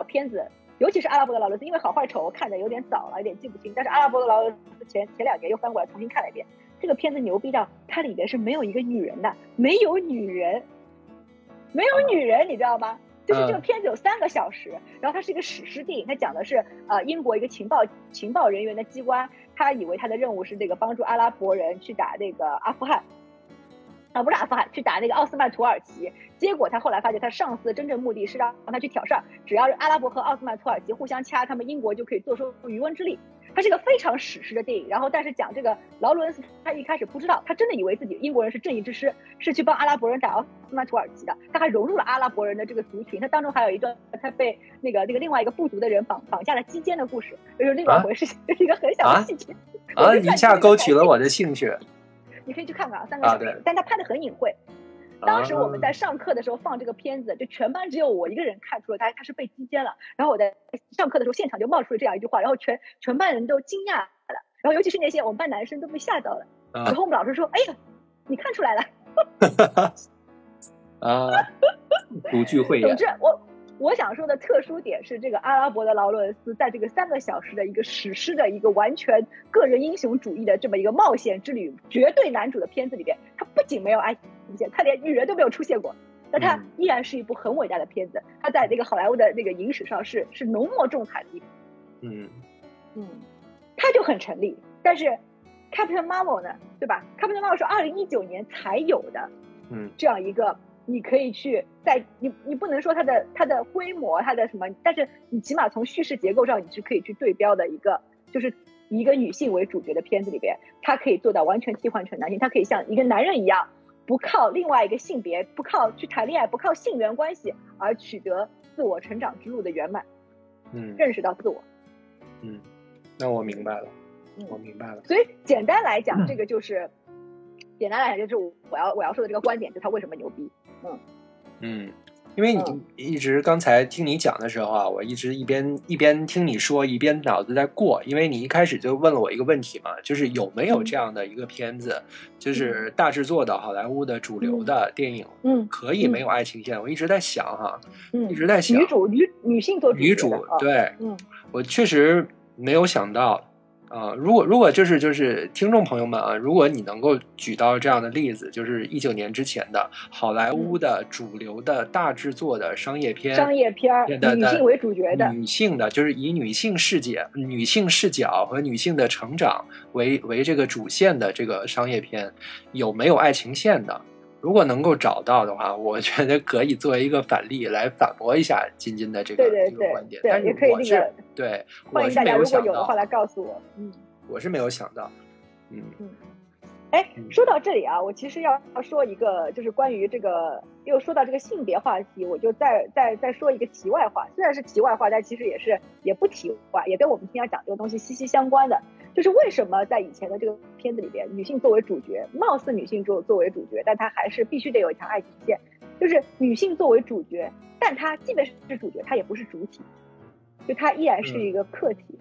片子，尤其是阿拉伯的劳伦斯，因为好坏丑我看的有点早了，有点记不清。但是阿拉伯的劳伦斯前前两年又翻过来重新看了一遍，这个片子牛逼到它里边是没有一个女人的，没有女人，没有女人，你知道吗？就是这个片子有三个小时，然后它是一个史诗电影，它讲的是呃英国一个情报情报人员的机关，他以为他的任务是这个帮助阿拉伯人去打那个阿富汗，啊不是阿富汗，去打那个奥斯曼土耳其。结果他后来发现，他上司的真正目的是让让他去挑事儿，只要是阿拉伯和奥斯曼土耳其互相掐，他们英国就可以坐收渔翁之利。它是一个非常史诗的电影，然后但是讲这个劳伦斯，他一开始不知道，他真的以为自己英国人是正义之师，是去帮阿拉伯人打奥斯曼土耳其的，他还融入了阿拉伯人的这个族群。他当中还有一段他被那个那个另外一个部族的人绑绑架了击奸的故事，就是另外一回事是 *laughs* 一个很小的细节。*laughs* 啊，一下勾起了我的兴趣。你可以去看看啊，三个啊小时，对但他拍的很隐晦。当时我们在啊上课的时候放这个片子，就全班只有我一个人看出了他他是被击奸了。然后我在上课的时候，现场就冒出了这样一句话，然后全全班人都惊讶了，然后尤其是那些我们班男生都被吓到了。啊然后我们老师说：“哎呀，你看出来了。*laughs* 啊，独具”慧 *laughs* 眼总之，我我想说的特殊点是，这个阿拉伯的劳伦斯在这个三个小时的一个史诗的一个完全个人英雄主义的这么一个冒险之旅，绝对男主的片子里边，他不仅没有爱情线，他连女人都没有出现过。但它嗯依然是一部很伟大的片子，他在那个好莱坞的那个影史上是是浓墨重彩的一部。嗯嗯，他就很成立。但是 Captain Marvel 呢，对吧？Captain Marvel 是二零一九年才有的嗯这样一个，你可以去在你你不能说它的它的规模它的什么，但是你起码从叙事结构上你是可以去对标的一个，就是以一个女性为主角的片子里边，它可以做到完全替换成男性，它可以像一个男人一样。不靠另外一个性别，不靠去谈恋爱，不靠性缘关系而取得自我成长之路的圆满，嗯认识到自我。嗯，那我明白了。我明白了。所以简单来讲，嗯这个就是简单来讲就是我要我要说的这个观点，就他为什么牛逼。嗯。嗯，因为你嗯。一直刚才听你讲的时候啊，我一直一边一边听你说，一边脑子在过。因为你一开始就问了我一个问题嘛，就是有没有这样的一个片子，就是大制作的好莱坞的主流的电影，嗯。可以没有爱情线？我一直在想哈，嗯，一直在想。女主女女性做女主对。嗯。我确实没有想到啊、如果如果就是就是听众朋友们啊，如果你能够举到这样的例子，就是一九年之前的好莱坞的主流的大制作的商业片，嗯商业片的女性为主角的，女性的，就是以女性视角、女性视角和女性的成长为为这个主线的这个商业片，有没有爱情线的？如果能够找到的话，我觉得可以作为一个反例来反驳一下金金的这个对对对这个观点。对但是也可以我是那个对，欢迎我是没大家如果有的话，来告诉我。嗯，我是没有想到，嗯哎嗯，说到这里啊，我其实要要说一个，就是关于这个，又说到这个性别话题，我就再再再说一个题外话，虽然是题外话，但其实也是也不题外，也跟我们今天要讲这个东西息息相关的。就是为什么在以前的这个片子里边，女性作为主角，貌似女性作作为主角，但她还是必须得有一条爱情线，就是女性作为主角，但她即便是主角，她也不是主体，就她依然是一个客体。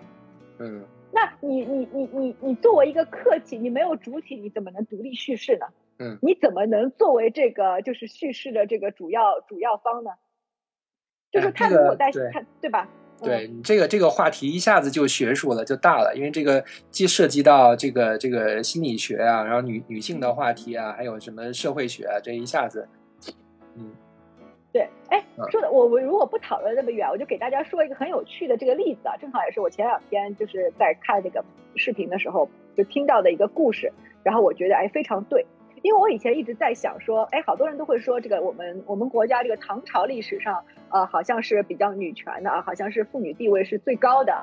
嗯那你你你你你作为一个客体，你没有主体，你怎么能独立叙事呢？嗯，你怎么能作为这个就是叙事的这个主要主要方呢？就是他如果在对他对吧？嗯。对你这个这个话题一下子就学术了，就大了，因为这个既涉及到这个这个心理学啊，然后女女性的话题啊，还有什么社会学啊，这一下子，嗯。对，哎嗯，说的我我如果不讨论那么远，我就给大家说一个很有趣的这个例子啊，正好也是我前两天就是在看这个视频的时候就听到的一个故事，然后我觉得哎非常对，因为我以前一直在想说，哎，好多人都会说这个我们我们国家这个唐朝历史上呃好像是比较女权的啊，好像是妇女地位是最高的，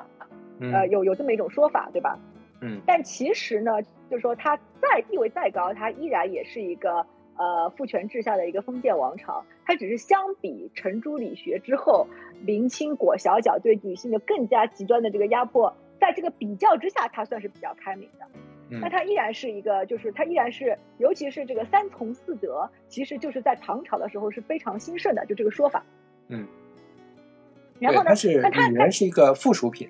呃嗯有有这么一种说法，对吧？嗯但其实呢，就是说它再地位再高，它依然也是一个呃父权制下的一个封建王朝。它只是相比程朱理学之后，明清裹小脚对女性的更加极端的这个压迫，在这个比较之下，它算是比较开明的。那嗯它依然是一个，就是它依然是，尤其是这个三从四德，其实就是在唐朝的时候是非常兴盛的，就这个说法。嗯。然后呢对它，是那它女人是一个附属品，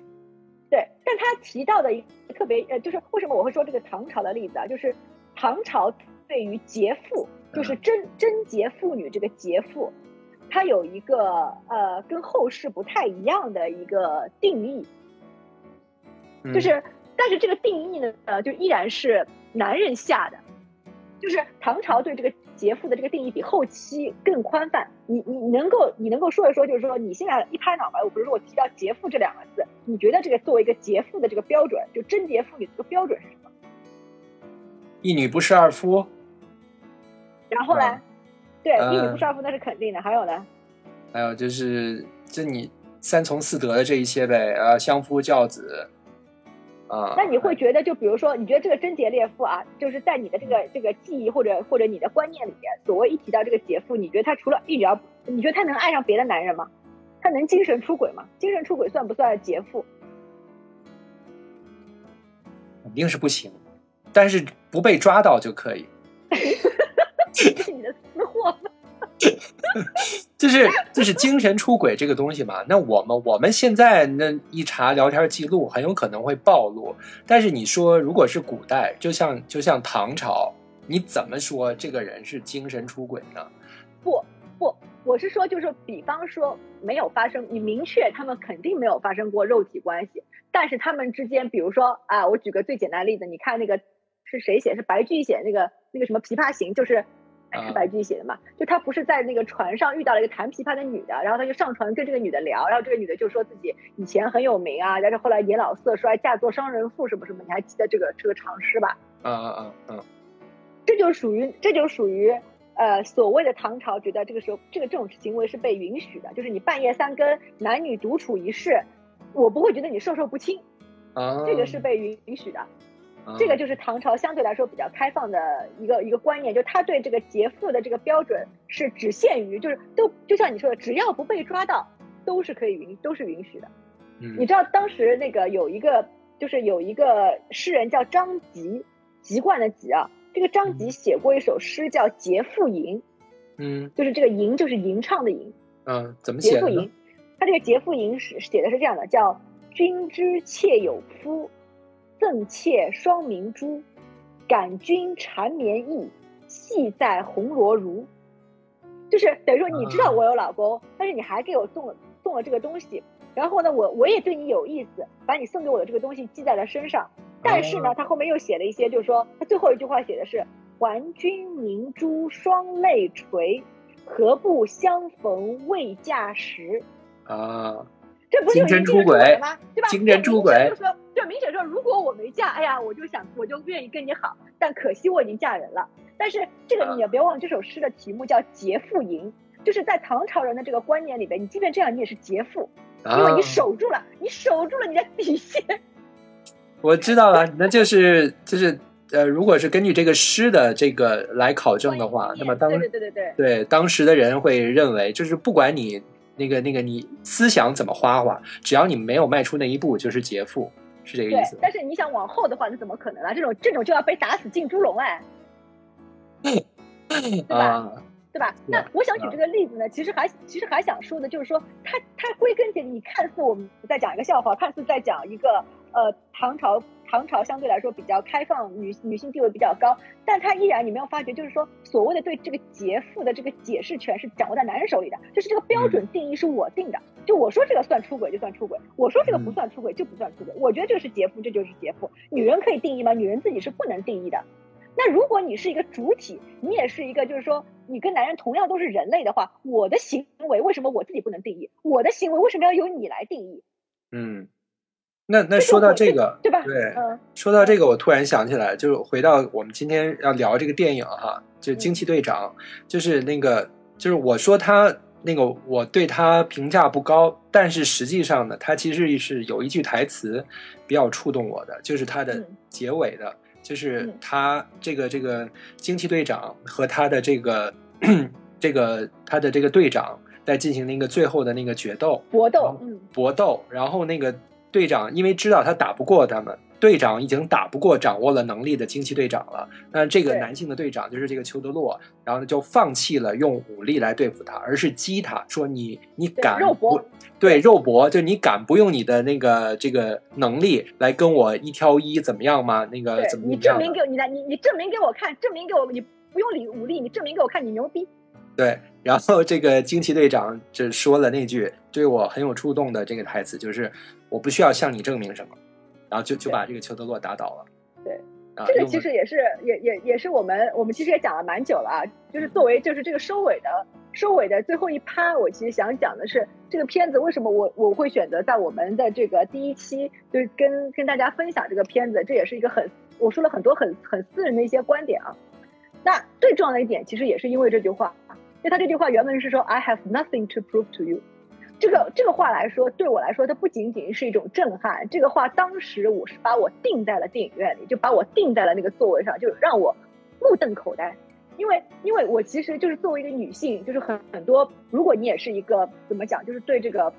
对，但他提到的一特别呃，就是为什么我会说这个唐朝的例子啊？就是唐朝对于节妇，就是贞贞洁妇女这个节妇，它有一个呃跟后世不太一样的一个定义，嗯就是但是这个定义呢，呃，就依然是男人下的，就是唐朝对这个劫妇的这个定义比后期更宽泛。你你你能够你能够说一说，就是说你现在一拍脑门，我不是说我提到劫妇这两个字，你觉得这个作为一个劫妇的这个标准，就贞洁妇女这个标准是什么？一女不侍二夫，然后呢？嗯对，呃一女不侍二夫那是肯定的。还有呢？还有就是这你三从四德的这一些呗，啊，相夫教子，啊，那你会觉得，就比如说，你觉得这个贞洁烈妇啊，就是在你的这个这个记忆或者或者你的观念里面，所谓一提到这个劫妇，你觉得她除了一女而，你觉得她能爱上别的男人吗？她能精神出轨吗？精神出轨算不算劫妇？肯定是不行，但是不被抓到就可以。*laughs* 就是就是精神出轨这个东西嘛，那我们我们现在那一查聊天记录，很有可能会暴露。但是你说如果是古代，就像就像唐朝，你怎么说这个人是精神出轨呢？不不，我是说，就是比方说没有发生，你明确他们肯定没有发生过肉体关系，但是他们之间，比如说啊，我举个最简单的例子，你看那个是谁写？是白居易写那个那个什么《琵琶行》，就是。啊是白居易写的嘛？就他不是在那个船上遇到了一个弹琵琶的女的，然后他就上船跟这个女的聊，然后这个女的就说自己以前很有名啊，但是后来年老色衰，嫁作商人妇什么什么，你还记得这个这个长诗吧？啊啊啊啊！这就属于这就属于呃所谓的唐朝觉得这个时候这个这种行为是被允许的，就是你半夜三更男女独处一室，我不会觉得你授受不亲，啊，这个是被允允许的。啊这个就是唐朝相对来说比较开放的一个一个观念，就他对这个劫富的这个标准是只限于，就是都就像你说的，只要不被抓到，都是可以允都是允许的。嗯你知道当时那个有一个就是有一个诗人叫张籍，籍贯的籍啊。这个张籍写过一首诗叫《劫富吟》，嗯就是这个吟就是吟唱的吟，嗯，怎么写的呢节妇吟？。他这个劫富吟是写的是这样的，叫“君之妾有夫，赠妾双明珠，感君缠绵意，系在红罗襦。”就是等于说你知道我有老公，但是你还给我送了送了这个东西，然后呢，我我也对你有意思，把你送给我的这个东西记在了身上。但是呢，哦他后面又写了一些，就是说他最后一句话写的是“还君明珠双泪垂，何不相逢未嫁时”。啊，这不是有精神一定的出轨吗？对吧？精神出轨就说，这明显说，如果我没嫁，哎呀，我就想，我就愿意跟你好，但可惜我已经嫁人了。但是这个啊你也别忘，这首诗的题目叫《节妇吟》，就是在唐朝人的这个观念里边，你即便这样，你也是节妇，因为啊你，守住了，你守住了你的底线。*laughs* 我知道了，那就是就是呃，如果是根据这个诗的这个来考证的话，那么当对对对对对。对当时的人会认为，就是不管你那个那个你思想怎么花花，只要你没有迈出那一步，就是劫富，是这个意思，吗？但是你想往后的话，那怎么可能啊？这种这种就要被打死进猪笼哎，*laughs* 对吧？啊，对吧？那我想举这个例子呢，其实还其实还想说的就是说，它它归根结底，你看似我们在讲一个笑话，看似在讲一个呃唐朝唐朝相对来说比较开放，女女性地位比较高，但她依然你没有发觉，就是说所谓的对这个劫富的这个解释权是掌握在男人手里的，就是这个标准定义是我定的，就我说这个算出轨就算出轨，我说这个不算出轨就不算出轨，我觉得这个是劫富，这就是劫富。女人可以定义吗？女人自己是不能定义的。那如果你是一个主体，你也是一个，就是说你跟男人同样都是人类的话，我的行为为什么我自己不能定义？我的行为为什么要由你来定义？嗯，那那说到这个，对吧？对，嗯说到这个，我突然想起来，就是回到我们今天要聊这个电影哈，就是《惊奇队长》，就是那个，就是我说他那个，我对他评价不高，但是实际上呢，他其实是有一句台词比较触动我的，就是他的嗯。结尾的，就是嗯。他这个这个惊奇队长和他的这个 *clears throat* 这个他的这个队长在进行那个最后的那个决斗，搏斗搏斗，然后那个队长因为知道他打不过他们，队长已经打不过掌握了能力的惊奇队长了。那这个男性的队长就是这个裘德洛，然后呢就放弃了用武力来对付他，而是激他说你你敢肉搏对肉搏，就你敢不用你的那个这个能力来跟我一挑一怎么样吗？那个怎么你？证明给我，你来，你你证明给我看，证明给我，你不用理武力，你证明给我看，你牛逼。对，然后这个惊奇队长就说了那句对我很有触动的这个台词，就是我不需要向你证明什么，然后就就把这个裘德洛打倒了。对，啊，这个其实也是也也也是我们我们其实也讲了蛮久了啊，就是作为就是这个收尾的收尾的最后一趴，我其实想讲的是这个片子为什么我我会选择在我们的这个第一期就是跟跟大家分享这个片子，这也是一个很我说了很多很很私人的一些观点啊。那最重要的一点其实也是因为这句话，因为他这句话原文是说 I have nothing to prove to you。这个这个话来说，对我来说，它不仅仅是一种震撼。这个话当时我是把我定在了电影院里，就把我定在了那个座位上，就让我目瞪口呆。因为因为我其实就是作为一个女性，就是很很多，如果你也是一个怎么讲，就是对这个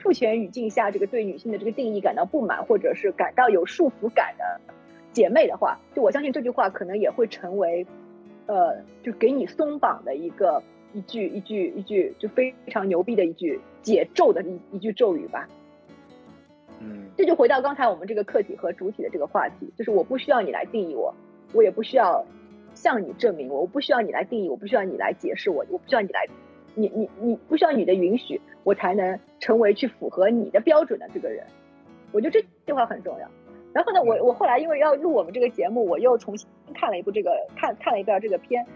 父权语境下这个对女性的这个定义感到不满，或者是感到有束缚感的姐妹的话，就我相信这句话可能也会成为，呃，就给你松绑的一个一句一句一句就非常牛逼的一句解咒的一一句咒语吧。嗯这就回到刚才我们这个客体和主体的这个话题，就是我不需要你来定义我，我也不需要向你证明我，我不需要你来定义我，不需要你来解释我，我不需要你来，你你你不需要你的允许，我才能成为去符合你的标准的这个人。我觉得这句话很重要。然后呢，我我后来因为要录我们这个节目，我又重新看了一部这个看看了一遍这个片，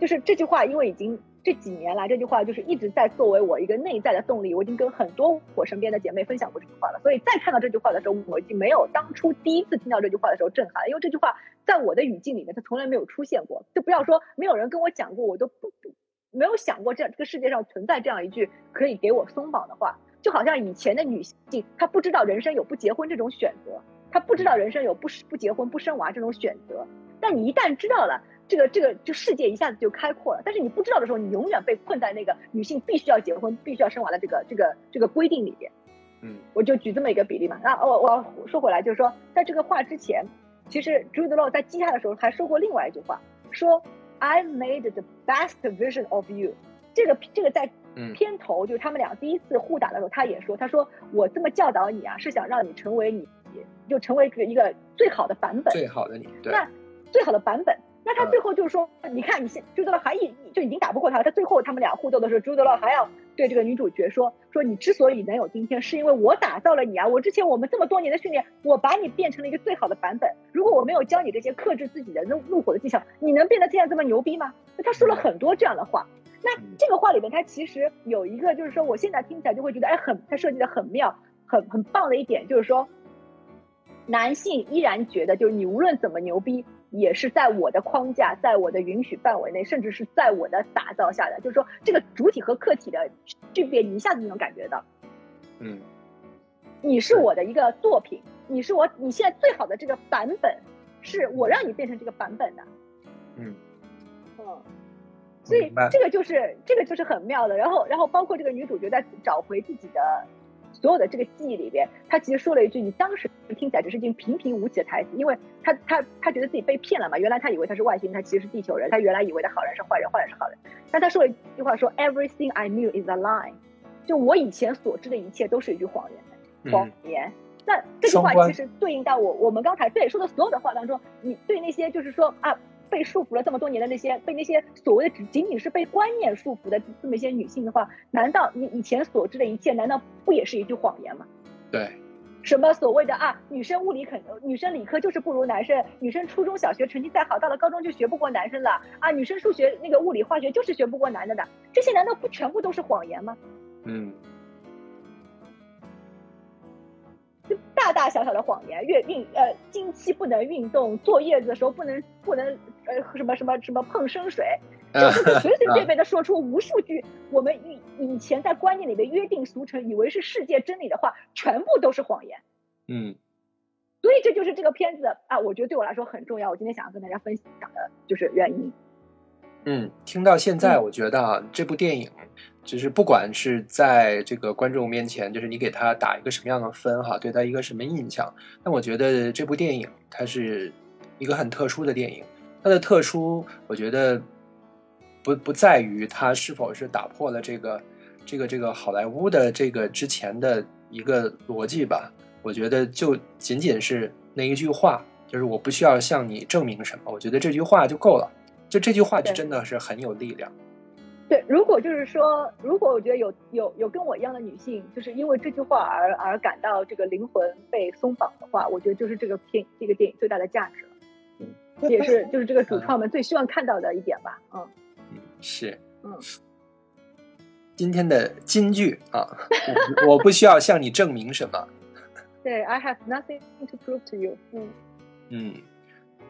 就是这句话，因为已经这几年来这句话就是一直在作为我一个内在的动力，我已经跟很多我身边的姐妹分享过这句话了，所以再看到这句话的时候，我已经没有当初第一次听到这句话的时候震撼，因为这句话在我的语境里面它从来没有出现过，就不要说没有人跟我讲过，我都不不没有想过这这个世界上存在这样一句可以给我松绑的话，就好像以前的女性她不知道人生有不结婚这种选择。她不知道人生有不不结婚不生娃这种选择，但你一旦知道了，这个这个就世界一下子就开阔了。但是你不知道的时候，你永远被困在那个女性必须要结婚、必须要生娃的这个这个这个规定里边。嗯我就举这么一个比例嘛。那我我要说回来，就是说，在这个话之前，其实 Jude Law 在接他的时候还说过另外一句话，说 I've made the best version of you。这个这个在嗯片头就是他们俩第一次互打的时候，他也说，他说我这么教导你啊，是想让你成为你，就成为一个最好的版本。最好的你，对，那最好的版本。那他嗯最后就是说，你看你现朱德洛还已就已经打不过他了，他最后他们俩互斗的时候，朱德洛还要对这个女主角说：“说你之所以能有今天，是因为我打造了你啊！我之前我们这么多年的训练，我把你变成了一个最好的版本。如果我没有教你这些克制自己的怒怒火的技巧，你能变得现在这么牛逼吗？”那他说了很多这样的话。那嗯这个话里面，他其实有一个，就是说，我现在听起来就会觉得，哎，很，他设计的很妙，很很棒的一点，就是说，男性依然觉得，就是你无论怎么牛逼，也是在我的框架，在我的允许范围内，甚至是在我的打造下的。就是说，这个主体和客体的区别，你一下子就能感觉到。嗯你是我的一个作品，你是我你现在最好的这个版本，是我让你变成这个版本的。嗯嗯，所以这个就是这个就是很妙的。然后，然后包括这个女主角在找回自己的所有的这个记忆里边，他其实说了一句你当时听起来只是一句平平无奇的台词，因为他他他觉得自己被骗了嘛。原来他以为他是外星人，他其实是地球人。他原来以为的好人是坏人，坏人是好人。但他说了一句话说：“Everything I knew is a lie。”就我以前所知的一切都是一句谎言，谎嗯言。那这句话其实对应到我我们刚才对说的所有的话当中，你对那些就是说啊被束缚了这么多年的那些被那些所谓的只仅仅是被观念束缚的这么一些女性的话，难道你以前所知的一切，难道不也是一句谎言吗？对，什么所谓的啊，女生物理肯，女生理科就是不如男生，女生初中小学成绩再好，到了高中就学不过男生了啊，女生数学那个物理化学就是学不过男的的，这些难道不全部都是谎言吗？嗯就大大小小的谎言，月运呃经期不能运动，坐月子的时候不能不能呃什么什么什么碰生水，就是随随 *laughs* 便便的说出无数句我们以以前在观念里的约定俗成，以为是世界真理的话，全部都是谎言。嗯所以这就是这个片子啊，我觉得对我来说很重要。我今天想要跟大家分享的就是原因。嗯，听到现在，嗯我觉得啊，这部电影就是不管是在这个观众面前，就是你给他打一个什么样的分哈，对他一个什么印象，但我觉得这部电影它是一个很特殊的电影。它的特殊，我觉得不不在于它是否是打破了这个这个这个好莱坞的这个之前的一个逻辑吧。我觉得就仅仅是那一句话，就是我不需要向你证明什么，我觉得这句话就够了。就这句话就真的是很有力量。对，如果就是说，如果我觉得有有有跟我一样的女性，就是因为这句话而而感到这个灵魂被松绑的话，我觉得就是这个片这个电影最大的价值 *laughs* 也是就是这个主创们最希望看到的一点吧。嗯，*laughs* 嗯是，嗯。今天的金句啊，我 *laughs* 我不需要向你证明什么。对，I have nothing to prove to you。嗯，嗯，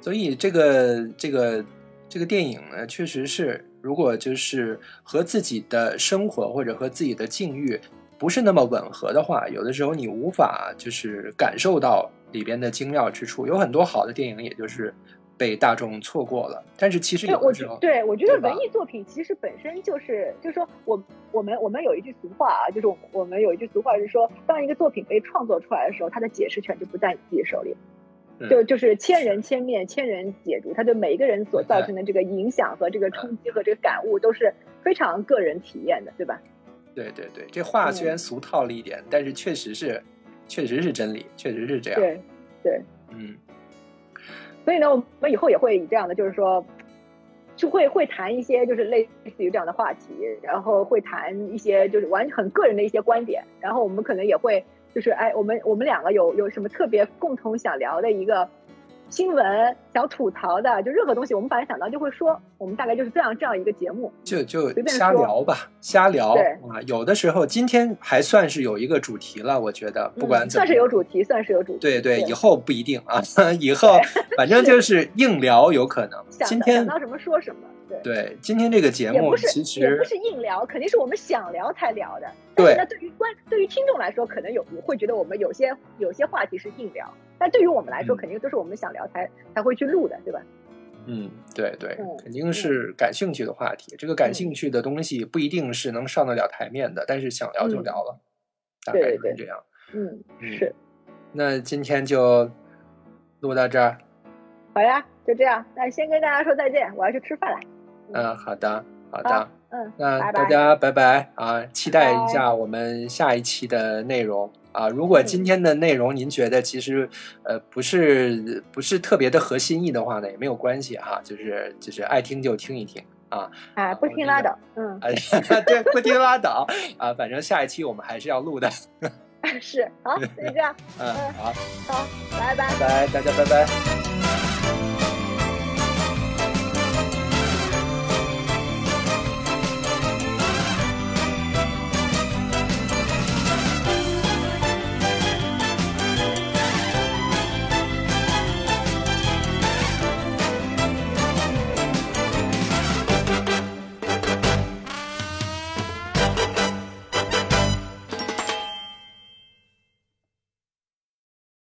所以这个这个这个电影呢，确实是，如果就是和自己的生活或者和自己的境遇不是那么吻合的话，有的时候你无法就是感受到里边的精妙之处。有很多好的电影，也就是被大众错过了。但是其实，我有的时候，觉对我觉得文艺作品其实本身就是，就是说我我们我们有一句俗话啊，就是我们我们有一句俗话是说，当一个作品被创作出来的时候，它的解释权就不在你自己手里。嗯就就是千人千面，千人解读，他对每一个人所造成的这个影响和这个冲击和这个感悟都是非常个人体验的，对吧？对对对，这话嗯虽然俗套了一点，但是确实是，确实是真理，确实是这样。对对，嗯所以呢，我们以后也会以这样的，就是说，就会会谈一些就是类似于这样的话题，然后会谈一些就是完很个人的一些观点，然后我们可能也会就是哎，我们我们两个有有什么特别共同想聊的一个新闻，想吐槽的，就任何东西，我们反正想到就会说，我们大概就是这样这样一个节目。就就瞎聊吧，瞎聊对啊。有的时候今天还算是有一个主题了，我觉得不管嗯、怎么算是有主题，算是有主题。对对，对以后不一定啊，*laughs* 以后 *laughs* 反正就是硬聊有可能。想今天想到什么说什么，对。对今天这个节目其实也不是硬聊，肯定是我们想聊才聊的。对那，对于观对于听众来说，可能有会觉得我们有些有些话题是硬聊，但对于我们来说，嗯肯定都是我们想聊才才会去录的，对吧？嗯，对对嗯，肯定是感兴趣的话题。这个感嗯兴趣的东西不一定是能上得了台面的，但是想聊就嗯聊了，大概就是这样。嗯，嗯是。那今天就录到这儿。好呀，就这样。那先跟大家说再见，我要去吃饭了。嗯，好的，好的。好嗯，那大家拜拜啊！期待一下我们下一期的内容啊！如果今天的内容您觉得其实呃不是不是特别的合心意的话呢，也没有关系哈，就是就是爱听就听一听啊。哎，*laughs* 不听拉倒。嗯，哎，对，不听拉倒啊！反正下一期我们还是要录的。*laughs* 是，好，就这样。嗯，好，好，拜拜。拜拜，大家拜拜。